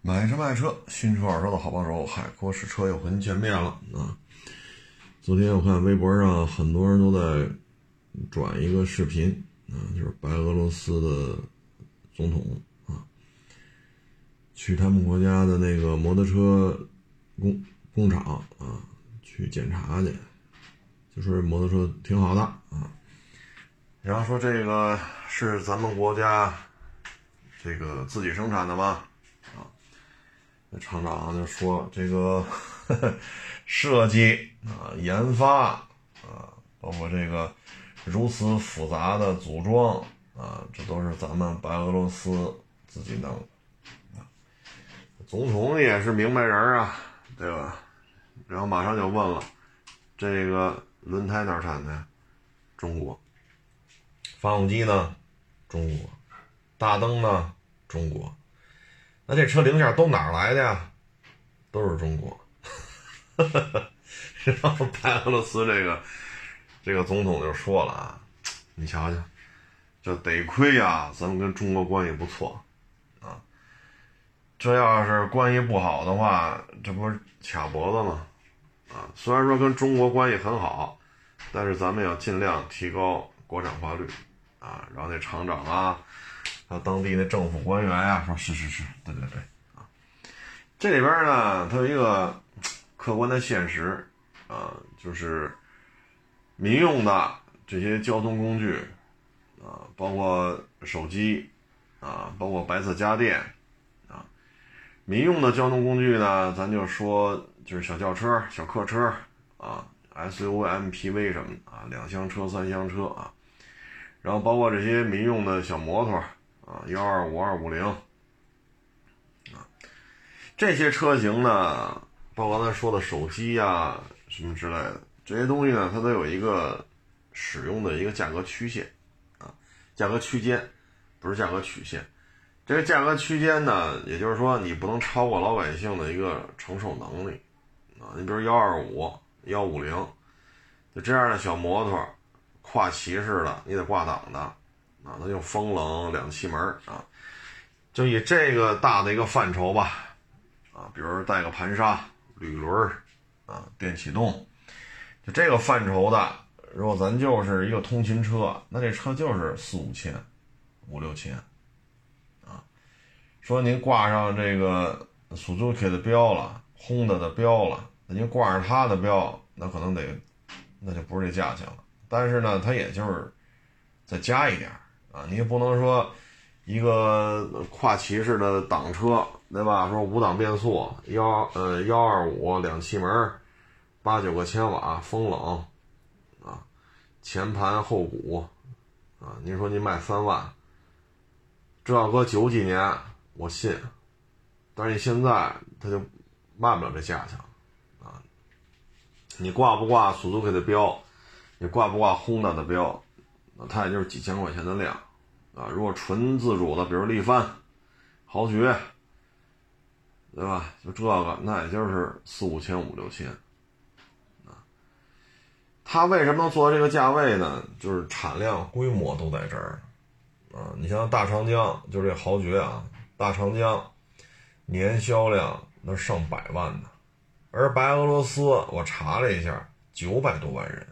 买车卖车，新车二手的好帮手，海阔试车又和您见面了啊！昨天我看微博上很多人都在转一个视频啊，就是白俄罗斯的总统啊，去他们国家的那个摩托车工工厂啊去检查去，就说摩托车挺好的啊，然后说这个是咱们国家这个自己生产的吗？啊那厂长就说：“这个 设计啊、研发啊，包括这个如此复杂的组装啊，这都是咱们白俄罗斯自己弄的。”总统也是明白人啊，对吧？然后马上就问了：“这个轮胎哪产的？中国。发动机呢？中国。大灯呢？中国。”那这车零件都哪儿来的呀？都是中国。然后白俄罗斯这个这个总统就说了啊，你瞧瞧，这得亏呀，咱们跟中国关系不错啊。这要是关系不好的话，这不是卡脖子吗？啊，虽然说跟中国关系很好，但是咱们要尽量提高国产化率啊。然后那厂长啊。还有当地的政府官员呀，说是是是，对对对，啊，这里边呢，它有一个客观的现实，啊，就是民用的这些交通工具，啊，包括手机，啊，包括白色家电，啊，民用的交通工具呢，咱就说就是小轿车、小客车，啊，SUV、MPV 什么的啊，两厢车、三厢车啊，然后包括这些民用的小摩托。啊，幺二五二五零，啊，这些车型呢，包括刚才说的手机呀什么之类的这些东西呢，它都有一个使用的一个价格曲线，啊，价格区间，不是价格曲线。这个价格区间呢，也就是说你不能超过老百姓的一个承受能力，啊，你比如幺二五、幺五零，就这样的小摩托，跨骑式的，你得挂档的。啊，那就风冷两气门啊，就以这个大的一个范畴吧，啊，比如带个盘刹、铝轮啊，电启动，就这个范畴的，如果咱就是一个通勤车，那这车就是四五千、五六千，啊，说您挂上这个 Suzuki 的标了，Honda 的标了，那您挂上它的标，那可能得，那就不是这价钱了。但是呢，它也就是再加一点。啊，你也不能说一个跨骑式的挡车，对吧？说五档变速，幺呃幺二五两气门，八九个千瓦，风冷，啊，前盘后鼓，啊，您说您卖三万，这要搁九几年我信，但是你现在他就卖不了这价钱，啊，你挂不挂 Suzuki 的标，你挂不挂 Honda 的标？那它也就是几千块钱的量，啊，如果纯自主的，比如力帆、豪爵，对吧？就这个，那也就是四五千、五六千，啊，它为什么能做到这个价位呢？就是产量、规模都在这儿，啊，你像大长江，就这豪爵啊，大长江年销量那上百万呢，而白俄罗斯，我查了一下，九百多万人。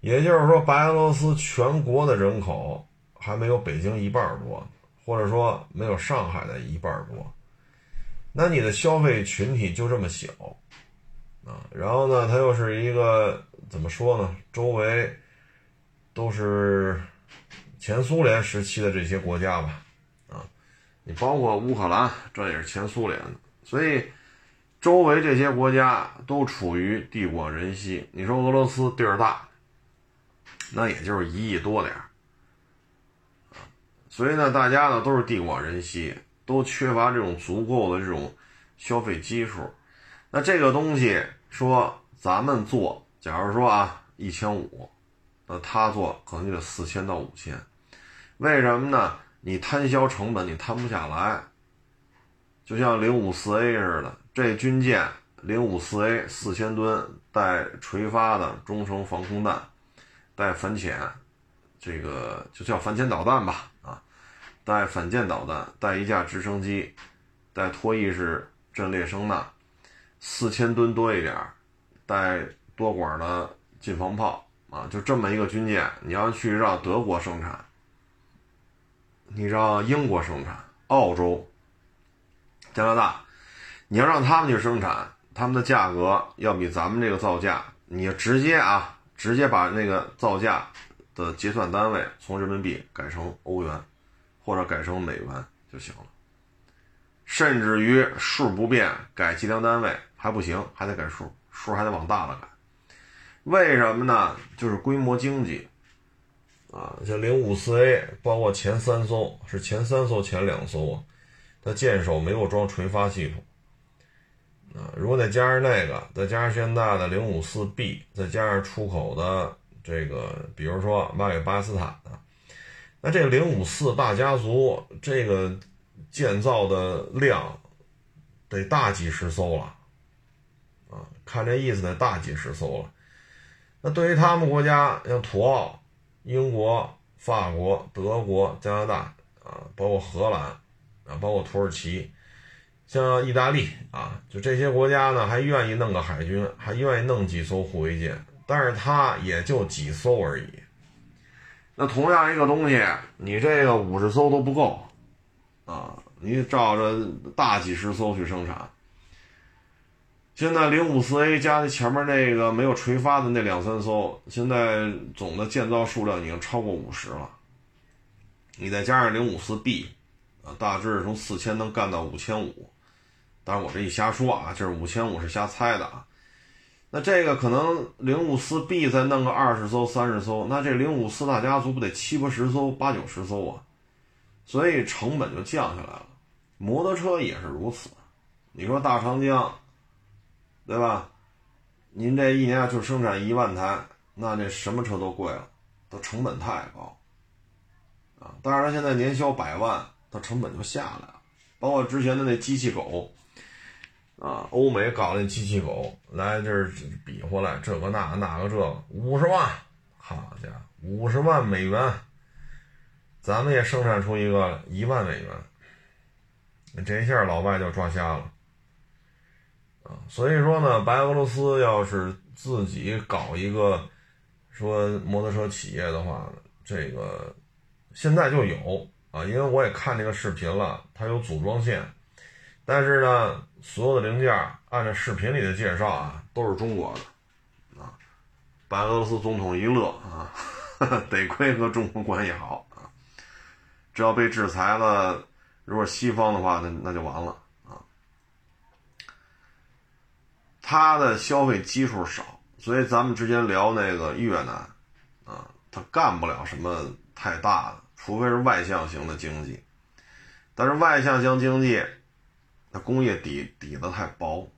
也就是说，白俄罗斯全国的人口还没有北京一半多，或者说没有上海的一半多。那你的消费群体就这么小啊？然后呢，它又是一个怎么说呢？周围都是前苏联时期的这些国家吧？啊，你包括乌克兰，这也是前苏联的，所以周围这些国家都处于地广人稀。你说俄罗斯地儿大？那也就是一亿多点儿，所以呢，大家呢都是地广人稀，都缺乏这种足够的这种消费基数。那这个东西说咱们做，假如说啊一千五，那他做可能就得四千到五千。为什么呢？你摊销成本你摊不下来。就像零五四 A 似的，这军舰零五四 A 四千吨带垂发的中程防空弹。带反潜，这个就叫反潜导弹吧，带反舰导弹，带一架直升机，带脱衣式阵列声呐，四千吨多一点，带多管的近防炮啊，就这么一个军舰，你要去让德国生产，你让英国生产，澳洲、加拿大，你要让他们去生产，他们的价格要比咱们这个造价，你直接啊，直接把那个造价的结算单位从人民币改成欧元，或者改成美元就行了。甚至于数不变，改计量单位还不行，还得改数，数还得往大了改。为什么呢？就是规模经济啊，像零五四 A，包括前三艘是前三艘前两艘啊，它舰首没有装垂发系统啊。如果再加上那个，再加上现在的零五四 B，再加上出口的这个，比如说卖给巴基斯坦的，那这零五四大家族这个。建造的量得大几十艘了，啊，看这意思得大几十艘了。那对于他们国家，像土澳、英国、法国、德国、加拿大啊，包括荷兰啊，包括土耳其，像意大利啊，就这些国家呢，还愿意弄个海军，还愿意弄几艘护卫舰，但是它也就几艘而已。那同样一个东西，你这个五十艘都不够。啊，你照着大几十艘去生产。现在零五四 A 加前面那个没有垂发的那两三艘，现在总的建造数量已经超过五十了。你再加上零五四 B，啊，大致从四千能干到五千五。当然我这一瞎说啊，就是五千五是瞎猜的啊。那这个可能零五四 B 再弄个二十艘、三十艘，那这零五四大家族不得七八十艘、八九十艘啊？所以成本就降下来了，摩托车也是如此。你说大长江，对吧？您这一年就生产一万台，那这什么车都贵了，它成本太高啊。当然，现在年销百万，它成本就下来了。包括之前的那机器狗啊，欧美搞那机器狗来这儿比划来，这个那那个这个五十万，好家伙，五十万美元。咱们也生产出一个一万美元，这一下老外就抓瞎了啊！所以说呢，白俄罗斯要是自己搞一个说摩托车企业的话，这个现在就有啊，因为我也看这个视频了，它有组装线，但是呢，所有的零件按照视频里的介绍啊，都是中国的啊。白俄罗斯总统一乐啊，得亏和中国关系好啊。只要被制裁了，如果西方的话，那那就完了啊。他的消费基数少，所以咱们之前聊那个越南啊，他干不了什么太大的，除非是外向型的经济。但是外向型经济，工业底底子太薄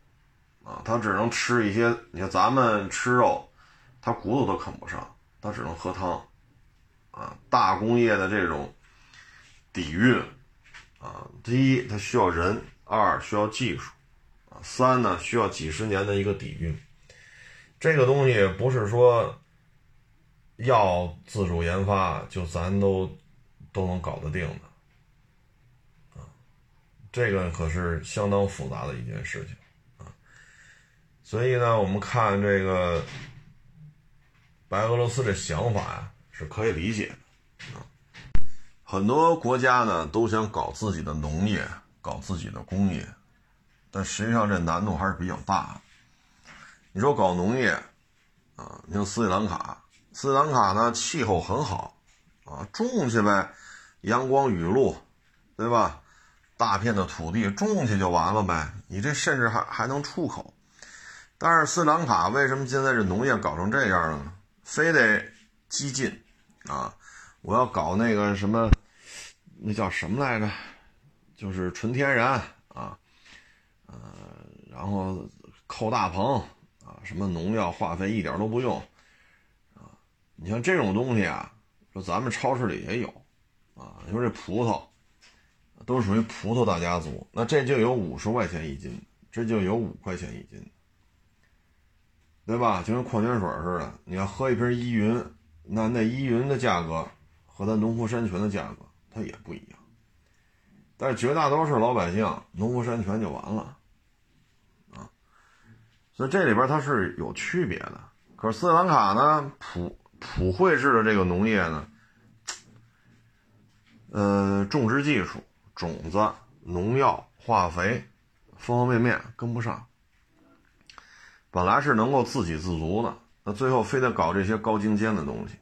啊，它只能吃一些。你看咱们吃肉，它骨头都啃不上，它只能喝汤啊。大工业的这种。底蕴啊，第一，它需要人；二，需要技术啊；三呢，需要几十年的一个底蕴。这个东西不是说要自主研发就咱都都能搞得定的。这个可是相当复杂的一件事情啊。所以呢，我们看这个白俄罗斯这想法呀，是可以理解的啊。很多国家呢都想搞自己的农业，搞自己的工业，但实际上这难度还是比较大的。你说搞农业啊，你像斯里兰卡，斯里兰卡呢气候很好啊，种去呗，阳光雨露，对吧？大片的土地种去就完了呗，你这甚至还还能出口。但是斯里兰卡为什么现在这农业搞成这样了呢？非得激进啊！我要搞那个什么，那叫什么来着？就是纯天然啊，呃，然后扣大棚啊，什么农药化肥一点都不用啊。你像这种东西啊，说咱们超市里也有啊。你说这葡萄都属于葡萄大家族，那这就有五十块钱一斤，这就有五块钱一斤，对吧？就跟矿泉水似的，你要喝一瓶依云，那那依云的价格。和咱农夫山泉的价格，它也不一样，但是绝大多数老百姓农夫山泉就完了，啊，所以这里边它是有区别的。可是斯里兰卡呢，普普惠制的这个农业呢，呃，种植技术、种子、农药、化肥，方方面面跟不上。本来是能够自给自足的，那最后非得搞这些高精尖的东西。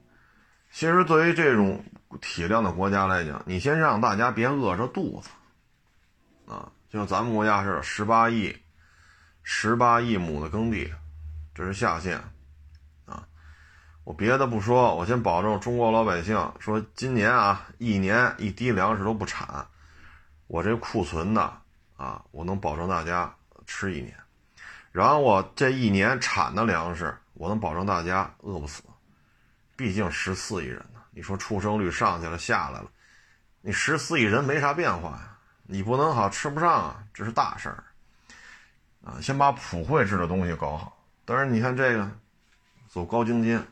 其实对于这种体量的国家来讲，你先让大家别饿着肚子，啊，就像咱们国家似的，十八亿、十八亿亩的耕地，这是下限，啊，我别的不说，我先保证中国老百姓说今年啊，一年一滴粮食都不产，我这库存的啊，我能保证大家吃一年。然后我这一年产的粮食，我能保证大家饿不死。毕竟十四亿人呢，你说出生率上去了下来了，你十四亿人没啥变化呀，你不能好吃不上啊，这是大事儿。啊，先把普惠制的东西搞好。但是你看这个，走高精尖，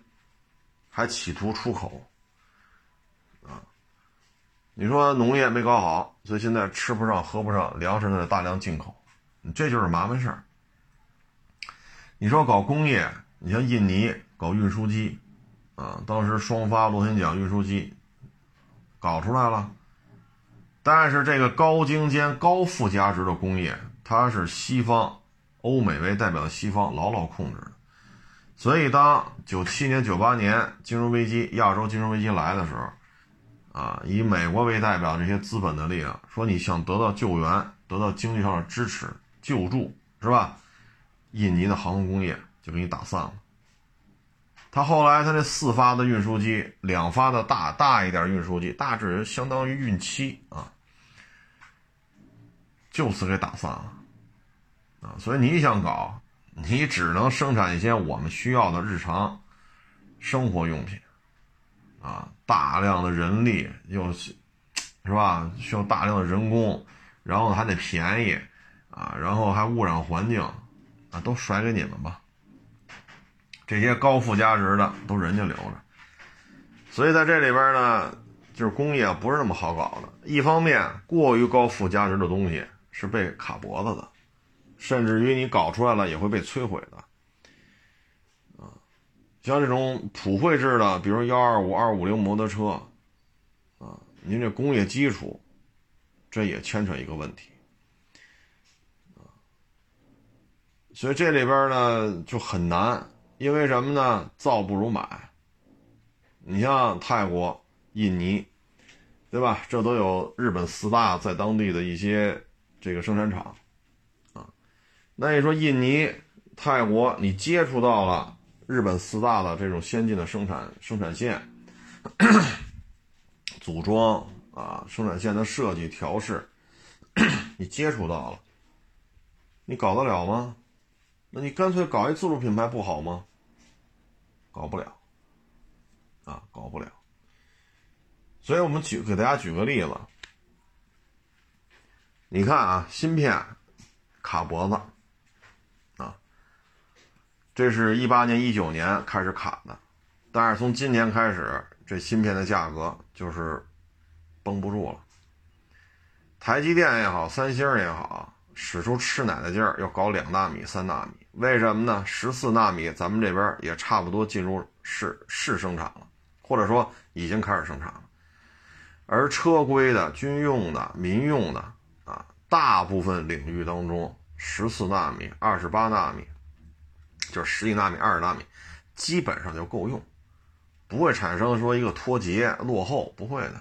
还企图出口，你说农业没搞好，所以现在吃不上喝不上，粮食得大量进口，这就是麻烦事儿。你说搞工业，你像印尼搞运输机，啊，当时双发螺旋桨运输机搞出来了，但是这个高精尖、高附加值的工业，它是西方、欧美为代表的西方牢牢控制的，所以当九七年、九八年金融危机、亚洲金融危机来的时候，啊，以美国为代表这些资本的力量，说你想得到救援、得到经济上的支持、救助，是吧？印尼的航空工业就给你打散了。他后来他这四发的运输机，两发的大大一点运输机，大致相当于运七啊，就此给打散了啊。所以你想搞，你只能生产一些我们需要的日常生活用品啊，大量的人力又是是吧？需要大量的人工，然后还得便宜啊，然后还污染环境。啊，都甩给你们吧。这些高附加值的都人家留着，所以在这里边呢，就是工业不是那么好搞的。一方面，过于高附加值的东西是被卡脖子的，甚至于你搞出来了也会被摧毁的。像这种普惠制的，比如幺二五、二五零摩托车，啊，您这工业基础，这也牵扯一个问题。啊所以这里边呢就很难，因为什么呢？造不如买。你像泰国、印尼，对吧？这都有日本四大在当地的一些这个生产厂，啊，那你说印尼、泰国，你接触到了日本四大的这种先进的生产生产线、组装啊，生产线的设计调试，你接触到了，你搞得了吗？那你干脆搞一自主品牌不好吗？搞不了，啊，搞不了。所以我们举给大家举个例子，你看啊，芯片卡脖子，这是一八年、一九年开始卡的，但是从今年开始，这芯片的价格就是绷不住了。台积电也好，三星也好。使出吃奶的劲儿，要搞两纳米、三纳米，为什么呢？十四纳米咱们这边也差不多进入试试生产了，或者说已经开始生产了。而车规的、军用的、民用的啊，大部分领域当中，十四纳米、二十八纳米，就是十几纳米、二十纳米，基本上就够用，不会产生说一个脱节、落后，不会的。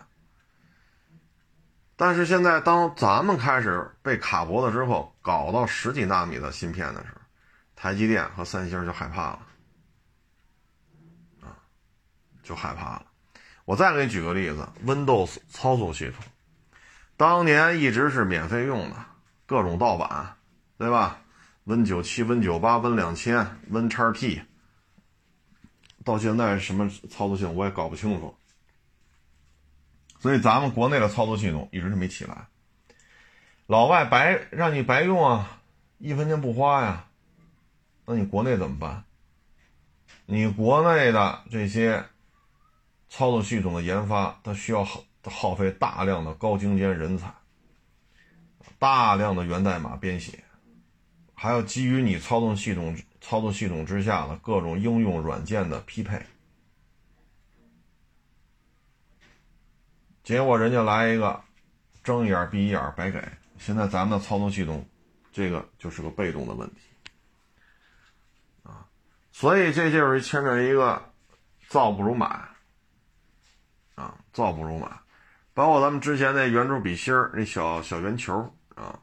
但是现在，当咱们开始被卡脖子之后，搞到十几纳米的芯片的时候，台积电和三星就害怕了，啊，就害怕了。我再给你举个例子，Windows 操作系统，当年一直是免费用的，各种盗版，对吧？Win 九七、Win 九八、Win 两千、Win 叉 T，到现在什么操作系统我也搞不清楚。所以咱们国内的操作系统一直是没起来，老外白让你白用啊，一分钱不花呀，那你国内怎么办？你国内的这些操作系统的研发，它需要耗耗费大量的高精尖人才，大量的源代码编写，还有基于你操纵系统操作系统之下的各种应用软件的匹配。结果人家来一个，睁一眼闭一眼白给。现在咱们的操作系统，这个就是个被动的问题，啊，所以这就是牵扯一个造不如买，啊，造不如买。包括咱们之前那圆珠笔芯儿，那小小圆球啊，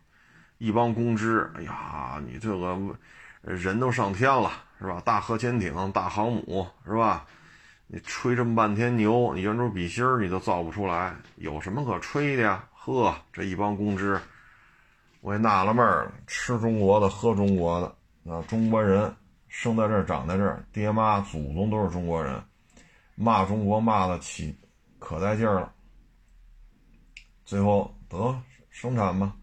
一帮公知，哎呀，你这个人都上天了是吧？大核潜艇、大航母是吧？你吹这么半天牛，你圆珠笔芯儿你都造不出来，有什么可吹的呀？呵，这一帮公知，我也纳了闷了，吃中国的，喝中国的啊，中国人生在这儿，长在这儿，爹妈祖宗都是中国人，骂中国骂得起，可带劲儿了。最后得生产吧，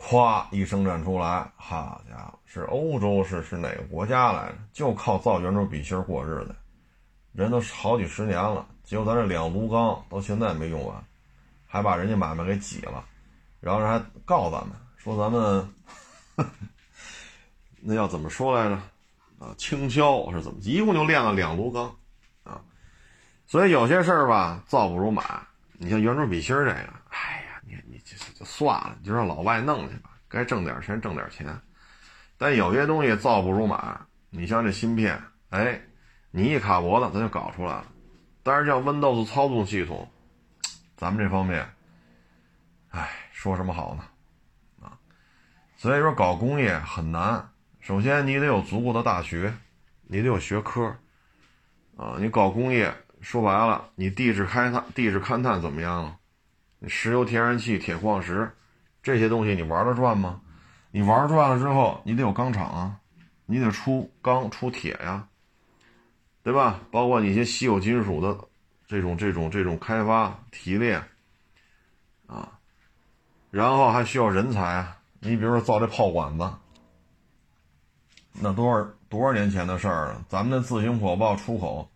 咵一生产出来，好家伙，是欧洲是是哪个国家来着？就靠造圆珠笔芯过日子。人都好几十年了，结果咱这两炉钢到现在没用完，还把人家买卖给挤了，然后人还告咱们说咱们 那要怎么说来着？啊，倾销是怎么？一共就炼了两炉钢啊！所以有些事儿吧，造不如买。你像圆珠笔芯这个，哎，就算了，你就让老外弄去吧，该挣点钱挣点钱。但有些东西造不如买，你像这芯片，哎。你一卡脖子，咱就搞出来了。但是像 Windows 操纵系统，咱们这方面，哎，说什么好呢？啊，所以说搞工业很难。首先你得有足够的大学，你得有学科，啊，你搞工业说白了，你地质勘探、地质勘探怎么样？你石油、天然气、铁矿石这些东西你玩得转吗？你玩转了之后，你得有钢厂啊，你得出钢出铁呀。对吧？包括你一些稀有金属的这种、这种、这种开发提炼啊，然后还需要人才啊。你比如说造这炮管子，那多少多少年前的事儿了？咱们的自行火炮出口，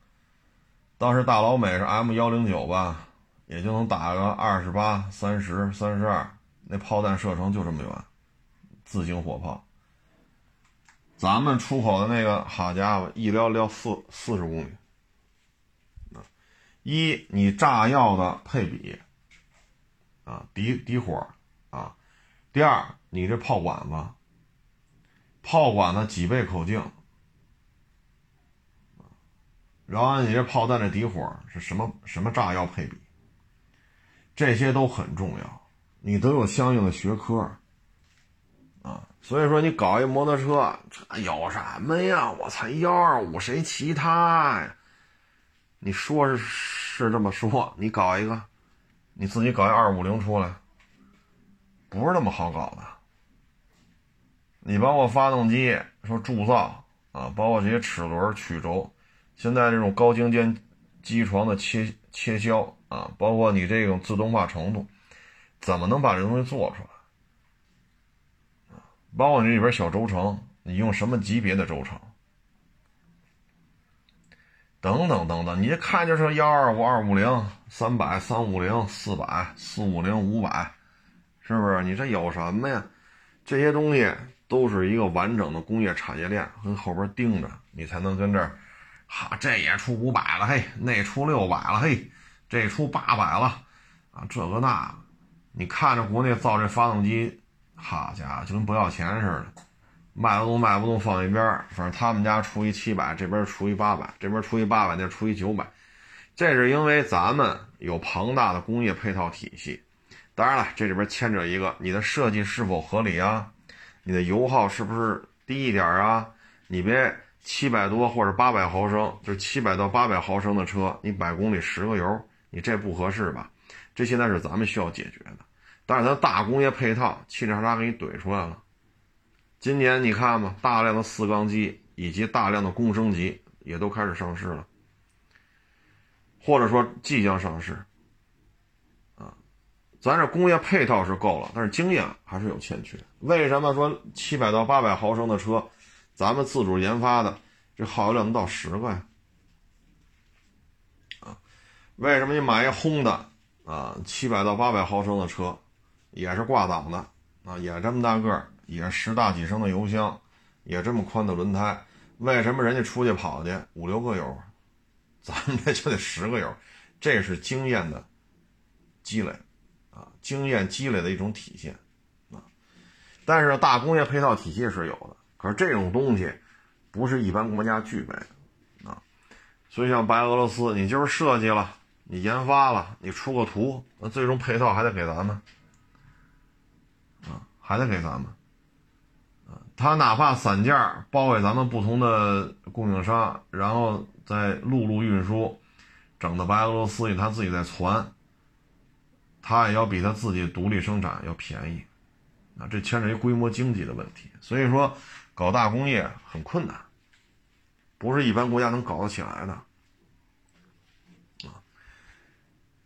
当时大老美是 M 幺零九吧，也就能打个二十八、三十、三十二，那炮弹射程就这么远，自行火炮。咱们出口的那个，好家伙，一撩撩四四十公里。一你炸药的配比，啊，底底火，啊，第二你这炮管子，炮管子几倍口径，然后你这炮弹的底火是什么什么炸药配比，这些都很重要，你都有相应的学科。啊所以说，你搞一摩托车，这有什么呀？我才幺二五，谁骑它呀？你说是是这么说，你搞一个，你自己搞一二五零出来，不是那么好搞的。你包括发动机说铸造啊，包括这些齿轮、曲轴，现在这种高精尖机床的切切削啊，包括你这种自动化程度，怎么能把这东西做出来？包括你里边小轴承，你用什么级别的轴承？等等等等，你一看就是幺二五、二五零、三百、三五零、四百、四五零、五百，是不是？你这有什么呀？这些东西都是一个完整的工业产业链，跟后边盯着，你才能跟这儿，哈，这也出五百了，嘿，那出六百了，嘿，这出八百了，啊，这个那，你看着国内造这发动机。好家伙，就跟不要钱似的，卖不动卖不动放一边反正他们家出一七百，这边出一八百，这边出一八百，那出一九百。这是因为咱们有庞大的工业配套体系。当然了，这里边牵扯一个，你的设计是否合理啊？你的油耗是不是低一点啊？你别七百多或者八百毫升，就是七百到八百毫升的车，你百公里十个油，你这不合适吧？这现在是咱们需要解决的。但是它大工业配套，汽车厂商给你怼出来了。今年你看吧，大量的四缸机以及大量的工升级也都开始上市了，或者说即将上市。啊，咱这工业配套是够了，但是经验还是有欠缺。为什么说七百到八百毫升的车，咱们自主研发的这耗油量能到十个呀？为什么你买一轰的啊，七百到八百毫升的车？也是挂档的，啊，也这么大个儿，也十大几升的油箱，也这么宽的轮胎，为什么人家出去跑去五六个油，咱们这就得十个油？这是经验的积累啊，经验积累的一种体现啊。但是大工业配套体系是有的，可是这种东西不是一般国家具备的啊。所以像白俄罗斯，你就是设计了，你研发了，你出个图，那最终配套还得给咱们。啊还得给咱们，啊，他哪怕散件包给咱们不同的供应商，然后再陆路运输，整到白俄罗斯去，他自己再传，他也要比他自己独立生产要便宜，啊，这牵扯一规模经济的问题，所以说搞大工业很困难，不是一般国家能搞得起来的，啊，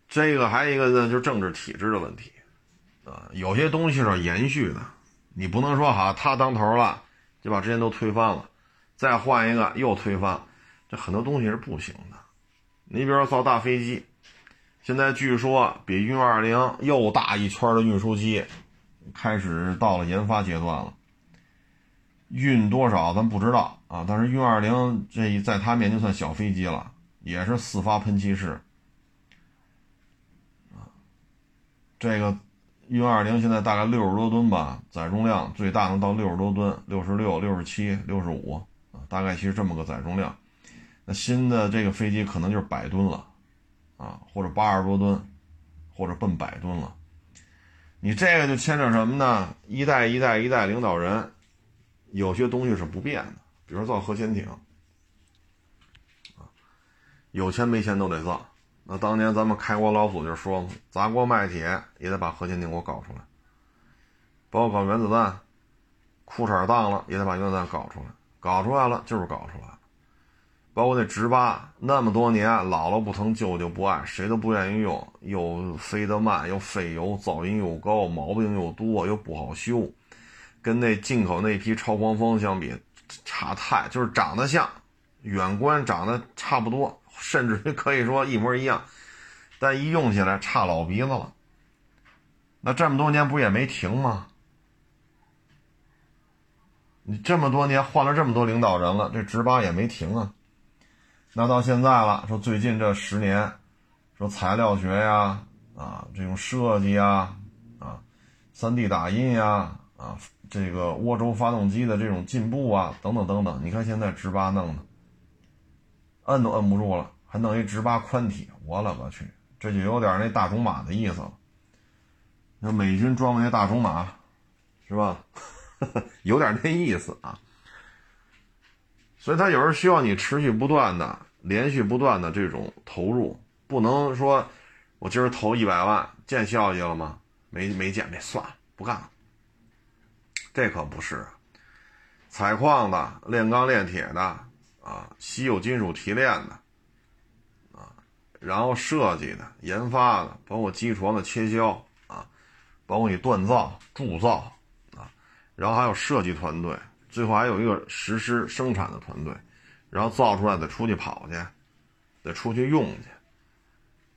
这个还有一个呢，就是政治体制的问题。啊，有些东西是延续的，你不能说哈，他当头了就把之前都推翻了，再换一个又推翻，这很多东西是不行的。你比如说造大飞机，现在据说比运二零又大一圈的运输机开始到了研发阶段了，运多少咱不知道啊，但是运二零这在他面前算小飞机了，也是四发喷气式啊，这个。运二零现在大概六十多吨吧，载重量最大能到六十多吨，六十六、六十七、六十五啊，大概其实这么个载重量。那新的这个飞机可能就是百吨了，啊，或者八十多吨，或者奔百吨了。你这个就牵扯什么呢？一代一代一代领导人，有些东西是不变的，比如造核潜艇，啊，有钱没钱都得造。那当年咱们开国老祖就说，砸锅卖铁也得把核潜艇给我搞出来，包括搞原子弹，裤衩当了也得把原子弹搞出来，搞出来了就是搞出来了。包括那直八，那么多年，姥姥不疼，舅舅不爱，谁都不愿意用，又飞得慢，又费油，噪音又高，毛病又多，又不好修，跟那进口那批超光风相比，差太，就是长得像，远观长得差不多。甚至 可以说一模一样，但一用起来差老鼻子了。那这么多年不也没停吗？你这么多年换了这么多领导人了，这直八也没停啊。那到现在了，说最近这十年，说材料学呀，啊，这种设计呀，啊，三 D 打印呀，啊，这个涡轴发动机的这种进步啊，等等等等，你看现在直八弄的。摁都摁不住了，还弄一直八宽体，我勒个去，这就有点那大种马的意思了。那美军装的那大种马，是吧？有点那意思啊。所以它有时候需要你持续不断的、连续不断的这种投入，不能说我今儿投一百万见效益了吗？没没见，没算了，不干了。这可不是，采矿的、炼钢炼铁的。啊，稀有金属提炼的，啊，然后设计的、研发的，包括机床的切削啊，包括你锻造、铸造啊，然后还有设计团队，最后还有一个实施生产的团队，然后造出来得出去跑去，得出去用去，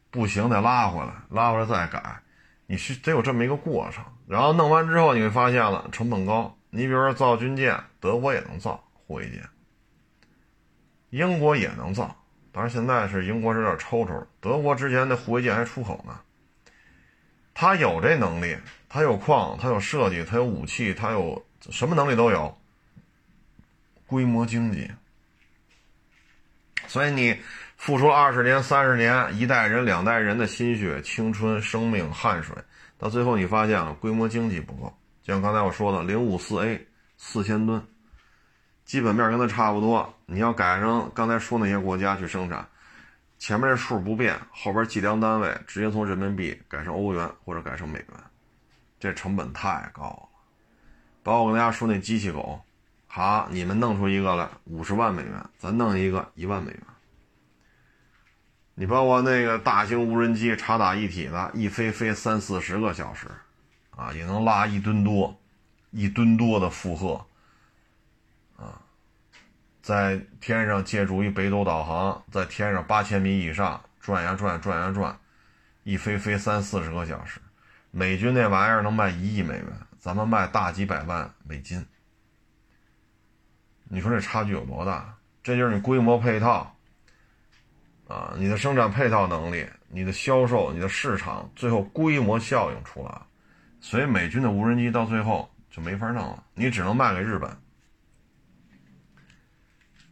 不行得拉回来，拉回来再改，你是得有这么一个过程。然后弄完之后，你会发现了成本高。你比如说造军舰，德国也能造护卫舰。英国也能造，当然现在是英国是有点抽抽。德国之前的护卫舰还出口呢，他有这能力，他有矿，他有设计，他有武器，他有什么能力都有。规模经济，所以你付出二十年、三十年，一代人、两代人的心血、青春、生命、汗水，到最后你发现了规模经济不够。就像刚才我说的，零五四 A 四千吨。基本面跟它差不多，你要改成刚才说那些国家去生产，前面这数不变，后边计量单位直接从人民币改成欧元或者改成美元，这成本太高了。包括我跟大家说那机器狗，好，你们弄出一个来五十万美元，咱弄一个一万美元。你包括那个大型无人机插打一体的，一飞飞三四十个小时，啊，也能拉一吨多，一吨多的负荷。在天上借助于北斗导航，在天上八千米以上转呀转，转呀转，一飞飞三四十个小时。美军那玩意儿能卖一亿美元，咱们卖大几百万美金。你说这差距有多大？这就是你规模配套啊，你的生产配套能力、你的销售、你的市场，最后规模效应出来。所以美军的无人机到最后就没法弄了，你只能卖给日本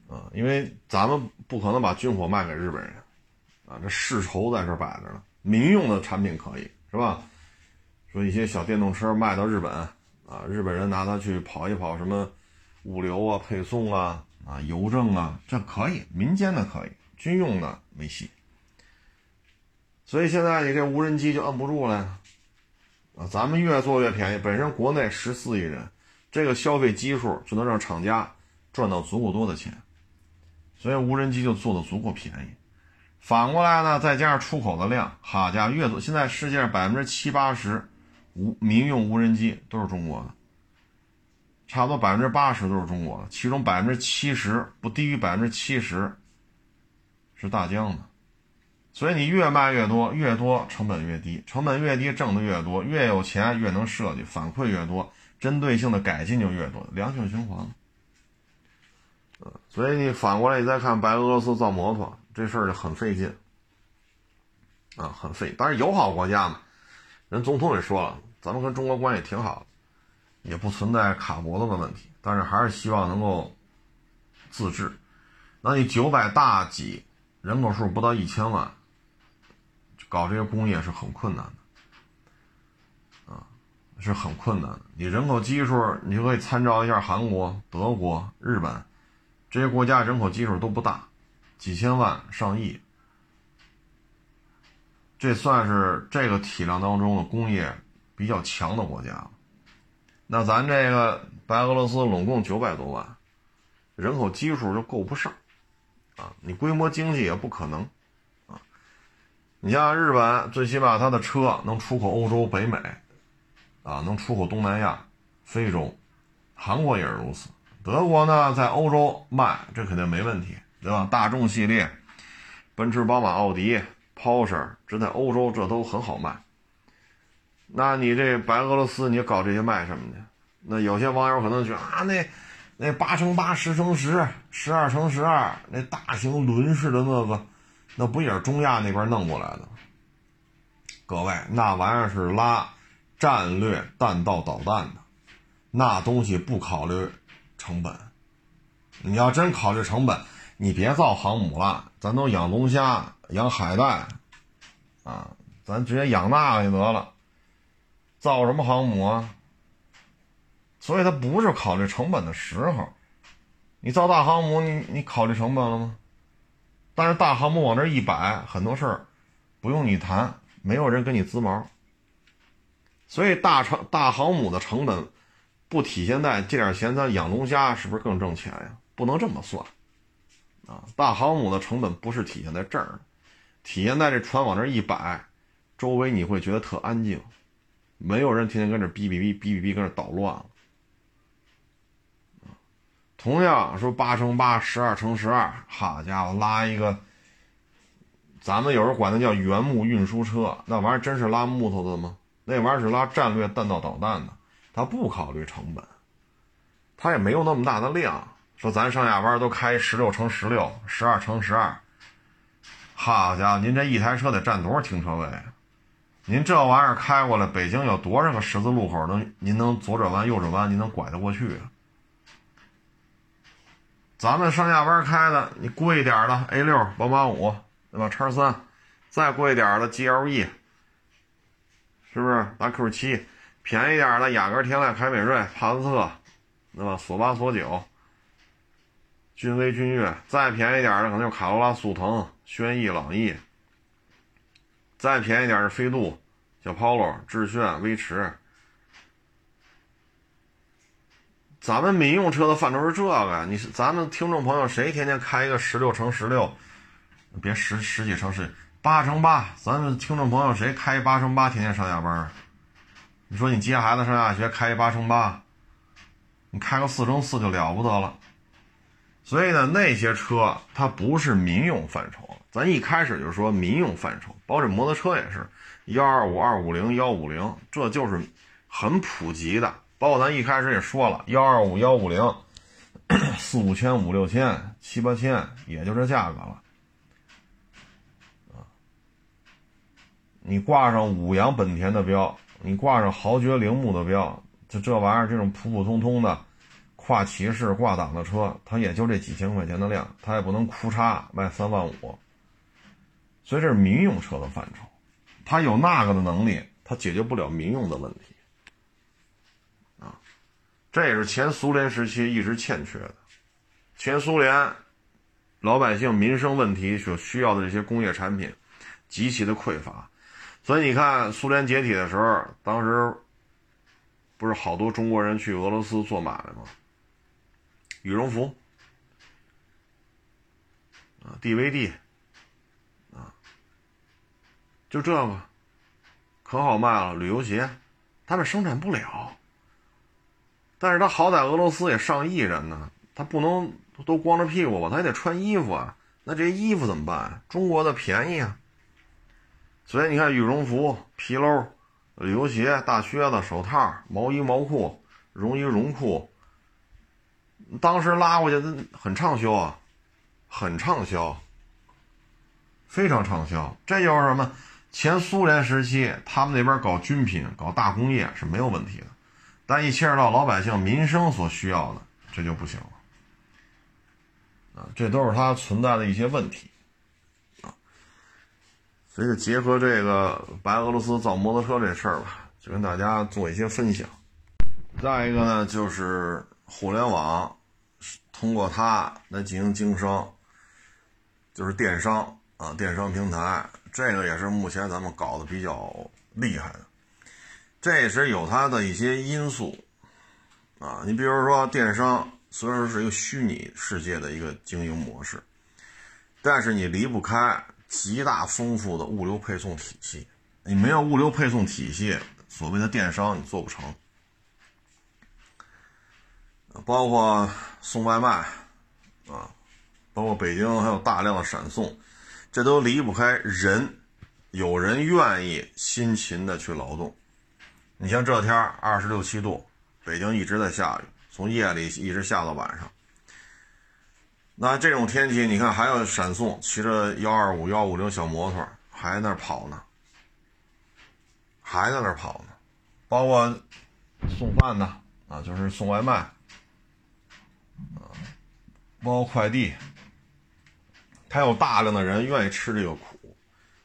啊，因为咱们不可能把军火卖给日本人啊，这世仇在这摆着呢。民用的产品可以是吧？说一些小电动车卖到日本啊，日本人拿它去跑一跑什么。物流啊，配送啊，啊，邮政啊，这可以，民间的可以，军用的没戏。所以现在你这无人机就摁不住了呀，啊，咱们越做越便宜，本身国内十四亿人，这个消费基数就能让厂家赚到足够多的钱，所以无人机就做的足够便宜。反过来呢，再加上出口的量，好家伙，越做现在世界上百分之七八十无民用无人机都是中国的。差不多百分之八十都是中国的，其中百分之七十不低于百分之七十是大疆的，所以你越卖越多，越多成本越低，成本越低挣的越多，越有钱越能设计，反馈越多，针对性的改进就越多，良性循环。所以你反过来你再看白俄罗斯造摩托这事儿就很费劲，啊，很费。但是友好国家嘛，人总统也说了，咱们跟中国关系挺好。也不存在卡脖子的问题，但是还是希望能够自治。那你九百大几，人口数不到一千万，搞这些工业是很困难的，啊，是很困难的。你人口基数，你就可以参照一下韩国、德国、日本这些国家，人口基数都不大，几千万、上亿，这算是这个体量当中的工业比较强的国家了。那咱这个白俄罗斯拢共九百多万，人口基数就够不上，啊，你规模经济也不可能，啊，你像日本，最起码它的车能出口欧洲、北美，啊，能出口东南亚、非洲，韩国也是如此。德国呢，在欧洲卖，这肯定没问题，对吧？大众系列，奔驰、宝马、奥迪、Porsche，这在欧洲这都很好卖。那你这白俄罗斯，你搞这些卖什么呢？那有些网友可能觉得啊，那那八乘八、十乘十、十二乘十二，那大型轮式的那个，那不也是中亚那边弄过来的？各位，那玩意儿是拉战略弹道导弹的，那东西不考虑成本。你要真考虑成本，你别造航母了，咱都养龙虾、养海带，啊，咱直接养那个就得了。造什么航母啊？所以它不是考虑成本的时候。你造大航母，你你考虑成本了吗？但是大航母往这一摆，很多事儿不用你谈，没有人跟你滋毛。所以大成大航母的成本不体现在这点钱，咱养龙虾是不是更挣钱呀？不能这么算啊！大航母的成本不是体现在这儿，体现在这船往这一摆，周围你会觉得特安静。没有人天天跟这哔哔哔哔哔哔跟这捣乱了。同样说八乘八、十二乘十二，好家伙，拉一个，咱们有人管它叫原木运输车，那玩意儿真是拉木头的吗？那玩意儿是拉战略弹道导弹的，他不考虑成本，他也没有那么大的量。说咱上下班都开十六乘十六、十二乘十二，好家伙，您这一台车得占多少停车位？您这玩意儿开过来，北京有多少个十字路口能您能左转弯、右转弯，您能拐得过去啊？咱们上下班开的，你贵一点的 A 六、宝马五，对吧？叉三，再贵一点的 GLE，是不是？大 Q 七，便宜点的雅阁、天籁、凯美瑞、帕萨特，对吧？索八、索九，君威、君越，再便宜点的可能就卡罗拉、速腾、轩逸、朗逸。再便宜点是飞度、小 Polo、致炫、威驰。咱们民用车的范畴是这个，你是咱们听众朋友谁天天开一个十六乘十六，别十十几乘十八乘八，咱们听众朋友谁开八乘八天天上下班？你说你接孩子上大学开一八乘八，你开个四乘四就了不得了。所以呢，那些车它不是民用范畴。咱一开始就说民用范畴，包括这摩托车也是，幺二五、二五零、幺五零，这就是很普及的。包括咱一开始也说了，幺二五、幺五零，四五千、五六千、七八千，也就这价格了。你挂上五羊本田的标，你挂上豪爵铃木的标，就这玩意儿，这种普普通通的跨骑士、挂档的车，它也就这几千块钱的量，它也不能哭嚓卖三万五。所以这是民用车的范畴，它有那个的能力，它解决不了民用的问题啊。这也是前苏联时期一直欠缺的，前苏联老百姓民生问题所需要的这些工业产品极其的匮乏，所以你看苏联解体的时候，当时不是好多中国人去俄罗斯做买卖吗？羽绒服啊，DVD 啊，就这个可好卖了，旅游鞋他们生产不了。但是他好歹俄罗斯也上亿人呢，他不能都光着屁股吧？他也得穿衣服啊。那这些衣服怎么办？中国的便宜啊。所以你看，羽绒服、皮褛、旅游鞋、大靴子、手套、毛衣、毛裤、绒衣、绒裤，当时拉过去很畅销啊，很畅销，非常畅销。这就是什么？前苏联时期，他们那边搞军品、搞大工业是没有问题的。但一牵扯到老百姓民生所需要的，这就不行了，啊，这都是它存在的一些问题，所以就结合这个白俄罗斯造摩托车这事儿吧，就跟大家做一些分享。再一个呢，就是互联网通过它来进行经商，就是电商啊，电商平台，这个也是目前咱们搞的比较厉害的。这也是有它的一些因素，啊，你比如说电商虽然是一个虚拟世界的一个经营模式，但是你离不开极大丰富的物流配送体系。你没有物流配送体系，所谓的电商你做不成。包括送外卖，啊，包括北京还有大量的闪送，这都离不开人，有人愿意辛勤的去劳动。你像这天二十六七度，北京一直在下雨，从夜里一直下到晚上。那这种天气，你看还有闪送，骑着幺二五、幺五零小摩托还在那跑呢，还在那跑呢。包括送饭的啊，就是送外卖啊，包括快递，他有大量的人愿意吃这个苦，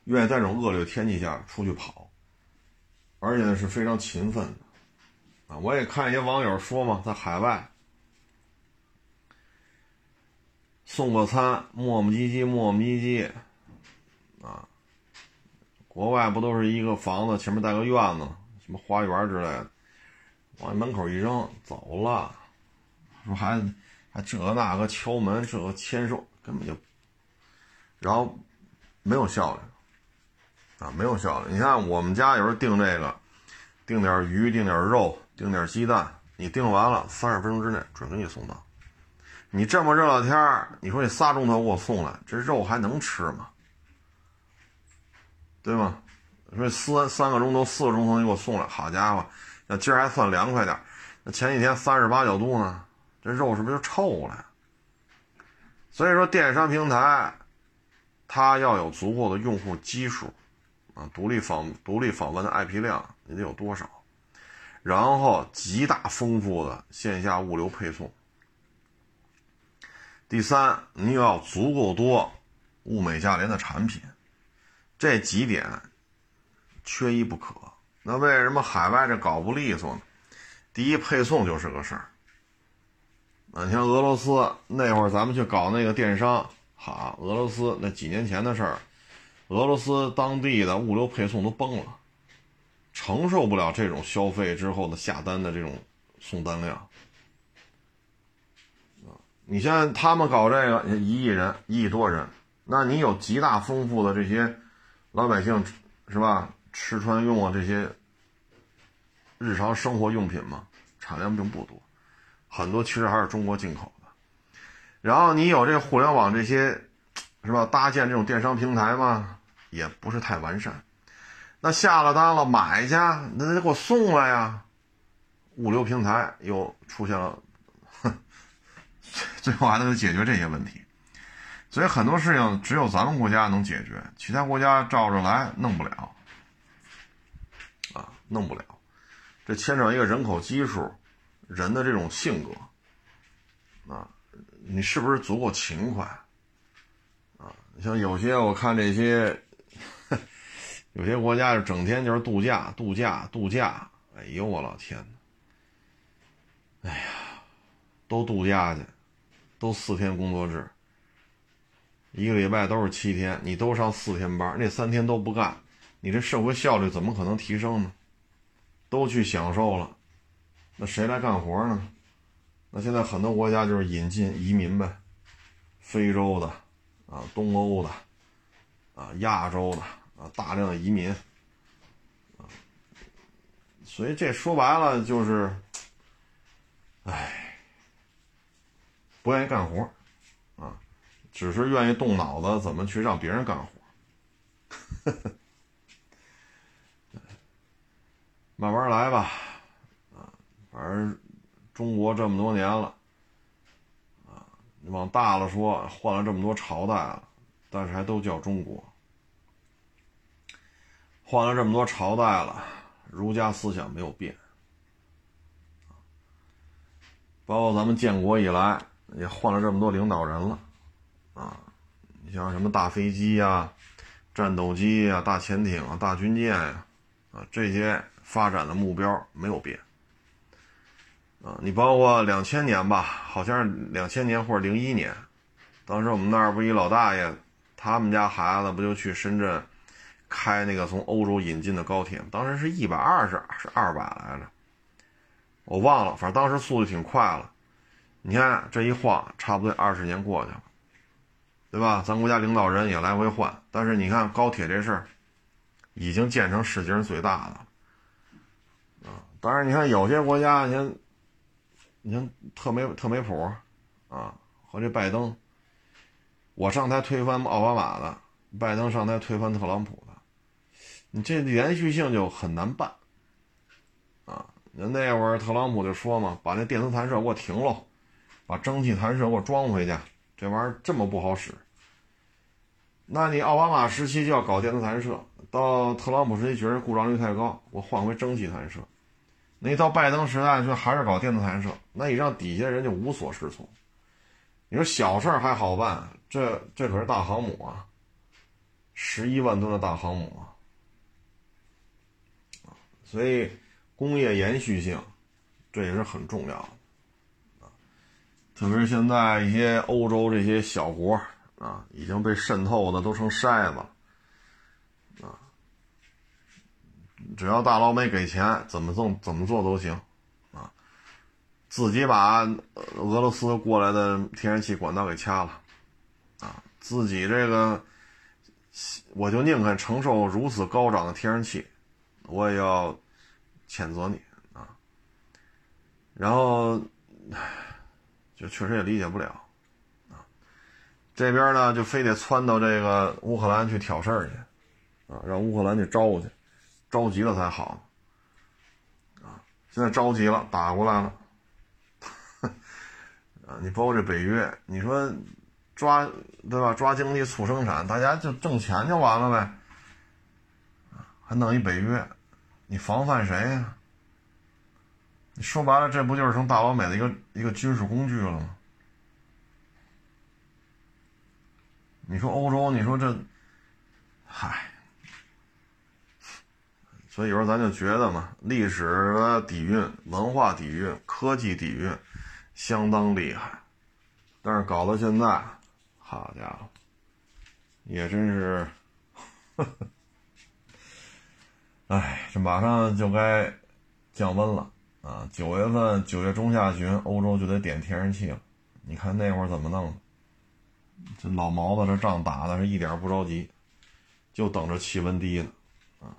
愿意在这种恶劣天气下出去跑。而且呢是非常勤奋的，啊，我也看一些网友说嘛，在海外送个餐，磨磨唧唧，磨磨唧唧，啊，国外不都是一个房子前面带个院子，什么花园之类的，往门口一扔走了，说还还这个那个敲门，这个签收根本就，然后没有效率。啊，没有效率。你看我们家有时候订这个，订点鱼，订点肉，订点鸡蛋，你订完了，三十分钟之内准给你送到。你这么热的天儿，你说你仨钟头给我送来，这肉还能吃吗？对吗？说三三个钟头、四个钟头你给我送来，好家伙，那今儿还算凉快点那前几天三十八九度呢，这肉是不是就臭了？所以说，电商平台它要有足够的用户基数。啊，独立访独立访问的 IP 量你得有多少？然后极大丰富的线下物流配送。第三，你又要足够多物美价廉的产品，这几点缺一不可。那为什么海外这搞不利索呢？第一，配送就是个事儿。啊，你像俄罗斯那会儿，咱们去搞那个电商，好，俄罗斯那几年前的事儿。俄罗斯当地的物流配送都崩了，承受不了这种消费之后的下单的这种送单量！你像他们搞这个，一亿人，一亿多人，那你有极大丰富的这些老百姓是吧？吃穿用啊这些日常生活用品嘛，产量并不多，很多其实还是中国进口的。然后你有这互联网这些。是吧？搭建这种电商平台嘛，也不是太完善。那下了单了，买家那得给我送来呀，物流平台又出现了，最后还得解决这些问题。所以很多事情只有咱们国家能解决，其他国家照着来弄不了，啊，弄不了。这牵扯一个人口基数，人的这种性格，啊，你是不是足够勤快？啊，像有些我看这些，有些国家就整天就是度假、度假、度假。哎呦我老天哪！哎呀，都度假去，都四天工作制。一个礼拜都是七天，你都上四天班，那三天都不干，你这社会效率怎么可能提升呢？都去享受了，那谁来干活呢？那现在很多国家就是引进移民呗，非洲的，啊，东欧的，啊，亚洲的，啊，大量的移民，啊，所以这说白了就是，唉，不愿意干活。啊只是愿意动脑子，怎么去让别人干活？慢慢来吧，啊，反正中国这么多年了，啊，往大了说，换了这么多朝代了，但是还都叫中国。换了这么多朝代了，儒家思想没有变，包括咱们建国以来也换了这么多领导人了。啊，你像什么大飞机呀、战斗机呀、大潜艇啊、大军舰呀，啊，这些发展的目标没有变。啊，你包括两千年吧，好像是两千年或者零一年，当时我们那儿不一老大爷，他们家孩子不就去深圳开那个从欧洲引进的高铁？当时是一百二十是二百来着，我忘了，反正当时速度挺快了。你看这一晃，差不多二十年过去了。对吧？咱国家领导人也来回换，但是你看高铁这事儿，已经建成世界上最大的啊！当然，你看有些国家，你看，你看特梅特梅普啊，和这拜登，我上台推翻奥巴马的，拜登上台推翻特朗普的，你这连续性就很难办啊！那那会儿特朗普就说嘛，把那电磁弹射给我停喽，把蒸汽弹射给我装回去，这玩意儿这么不好使。那你奥巴马时期就要搞电磁弹射，到特朗普时期觉得故障率太高，我换回蒸汽弹射。那你到拜登时代却还是搞电磁弹射，那你让底下人就无所适从。你说小事儿还好办，这这可是大航母啊，十一万吨的大航母啊，所以工业延续性这也是很重要的，特别是现在一些欧洲这些小国。啊，已经被渗透的都成筛子，啊，只要大佬没给钱，怎么做怎么做都行，啊，自己把俄罗斯过来的天然气管道给掐了，啊，自己这个，我就宁肯承受如此高涨的天然气，我也要谴责你啊，然后，这确实也理解不了。这边呢，就非得窜到这个乌克兰去挑事儿去，啊，让乌克兰去招去，着急了才好，啊，现在着急了，打过来了，啊，你包括这北约，你说抓对吧？抓经济促生产，大家就挣钱就完了呗，还弄一北约，你防范谁呀？说白了，这不就是成大老美的一个一个军事工具了吗？你说欧洲，你说这，嗨，所以有时候咱就觉得嘛，历史的底蕴、文化底蕴、科技底蕴相当厉害，但是搞到现在，好家伙，也真是，哎，这马上就该降温了。啊！九月份，九月中下旬，欧洲就得点天然气了，你看那会儿怎么弄？这老毛子这仗打的是一点不着急，就等着气温低呢，啊，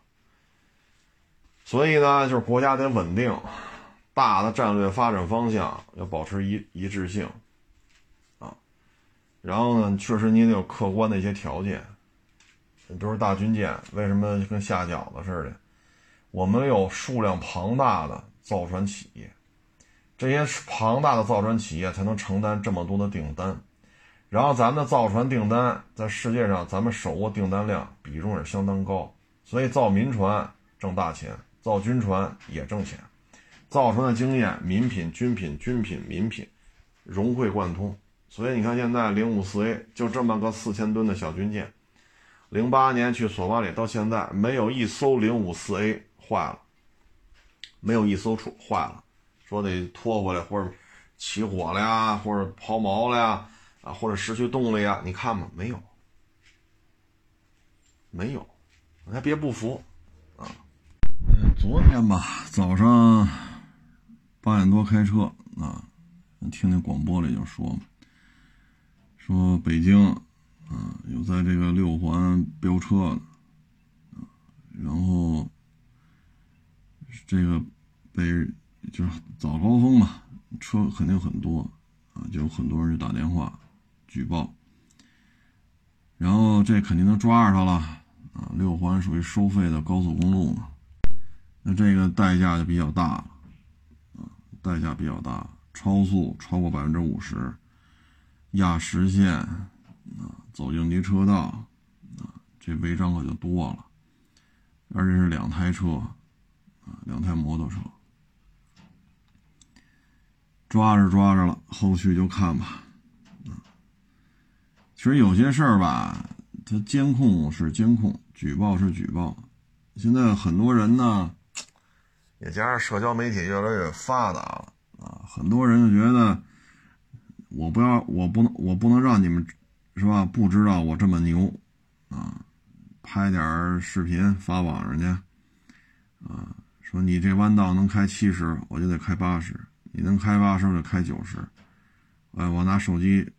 所以呢，就是国家得稳定，大的战略发展方向要保持一一致性，啊，然后呢，确实你得有客观的一些条件，比如大军舰为什么跟下饺子似的？我们有数量庞大的造船企业，这些庞大的造船企业才能承担这么多的订单。然后咱们的造船订单在世界上，咱们手握订单量比重也相当高，所以造民船挣大钱，造军船也挣钱。造船的经验，民品、军品、军品、民品融会贯通。所以你看，现在零五四 A 就这么个四千吨的小军舰，零八年去索马里到现在没有一艘零五四 A 坏了，没有一艘出坏了，说得拖回来或者起火了呀，或者抛锚了呀。啊，或者失去动力啊？你看嘛，没有，没有，你还别不服啊！昨天吧，早上八点多开车啊，听那广播里就说嘛，说北京啊有在这个六环飙车的，然后这个被就是早高峰嘛，车肯定很多啊，就有很多人就打电话。举报，然后这肯定能抓着他了啊！六环属于收费的高速公路嘛，那这个代价就比较大了啊，代价比较大，超速超过百分之五十，压实线啊，走应急车道啊，这违章可就多了，而且是两台车啊，两台摩托车，抓着抓着了，后续就看吧。其实有些事儿吧，它监控是监控，举报是举报。现在很多人呢，也加上社交媒体越来越发达了啊，很多人就觉得，我不要，我不能，我不能让你们，是吧？不知道我这么牛啊，拍点视频发网上去啊，说你这弯道能开七十，我就得开八十；你能开八十，我就开九十。哎，我拿手机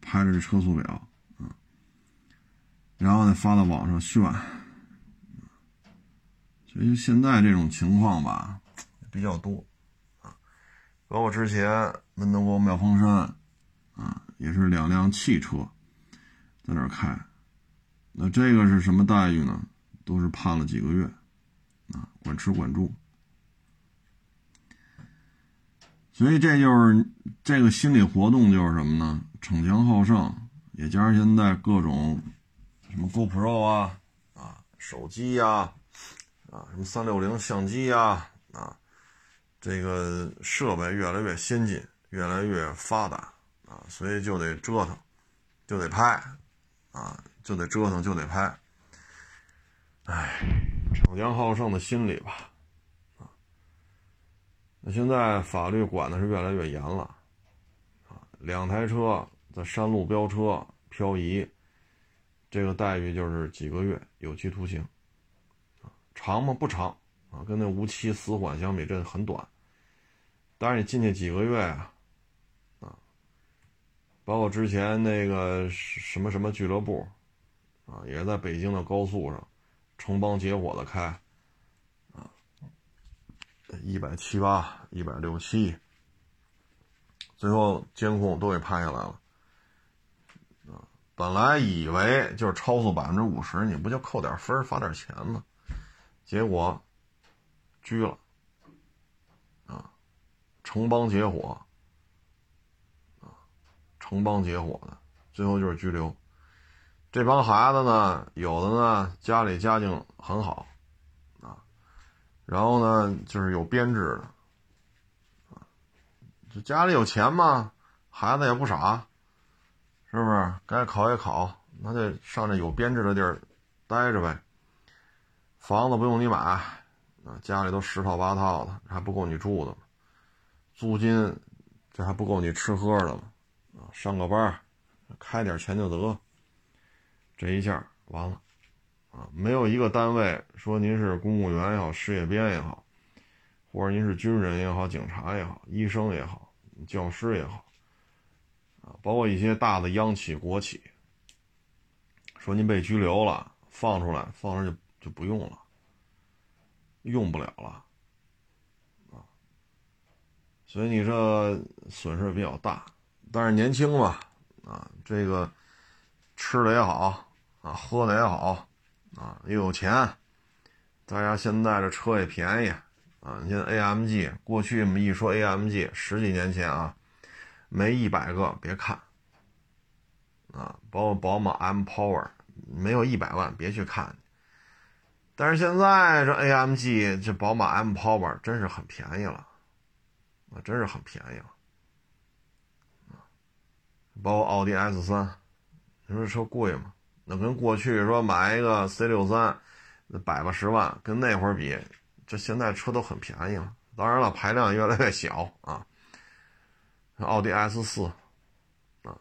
拍着这车速表。嗯然后呢，发到网上炫，所以现在这种情况吧比较多啊。包括之前门头沟妙峰山啊，也是两辆汽车在那儿开，那这个是什么待遇呢？都是判了几个月啊，管吃管住。所以这就是这个心理活动，就是什么呢？逞强好胜，也加上现在各种。什么 GoPro 啊，啊，手机呀，啊，什么三六零相机呀，啊，这个设备越来越先进，越来越发达，啊，所以就得折腾，就得拍，啊，就得折腾，就得拍。哎，逞强好胜的心理吧，那现在法律管的是越来越严了，啊，两台车在山路飙车漂移。这个待遇就是几个月有期徒刑，长吗？不长啊，跟那无期死缓相比，这很短。但是你进去几个月啊，啊，包括之前那个什么什么俱乐部，啊，也是在北京的高速上，成帮结伙的开，一百七八，一百六七，最后监控都给拍下来了。本来以为就是超速百分之五十，你不就扣点分罚点钱吗？结果拘了啊，成帮结伙啊，成帮结伙的，最后就是拘留。这帮孩子呢，有的呢家里家境很好，然后呢就是有编制的啊，就家里有钱嘛，孩子也不傻。是不是该考也考？那就上这有编制的地儿待着呗。房子不用你买，啊，家里都十套八套的，还不够你住的吗？租金这还不够你吃喝的吗？啊，上个班，开点钱就得。这一下完了，啊，没有一个单位说您是公务员也好，事业编也好，或者您是军人也好，警察也好，医生也好，教师也好。啊包括一些大的央企、国企，说您被拘留了，放出来，放出来就就不用了，用不了了，啊，所以你这损失比较大。但是年轻嘛，啊，这个吃的也好，啊，喝的也好，啊，又有钱，大家现在这车也便宜，啊。你像 AMG，过去我们一说 AMG，十几年前啊，没一百个别看啊，包括宝马 M Power，没有一百万别去看。但是现在这 AMG，这宝马 M Power 真是很便宜了，啊，真是很便宜了，包括奥迪 S 三，你说这车贵吗？那跟过去说买一个 C 六三，那百八十万，跟那会儿比，这现在车都很便宜了。当然了，排量越来越小啊。奥迪 S 四，啊，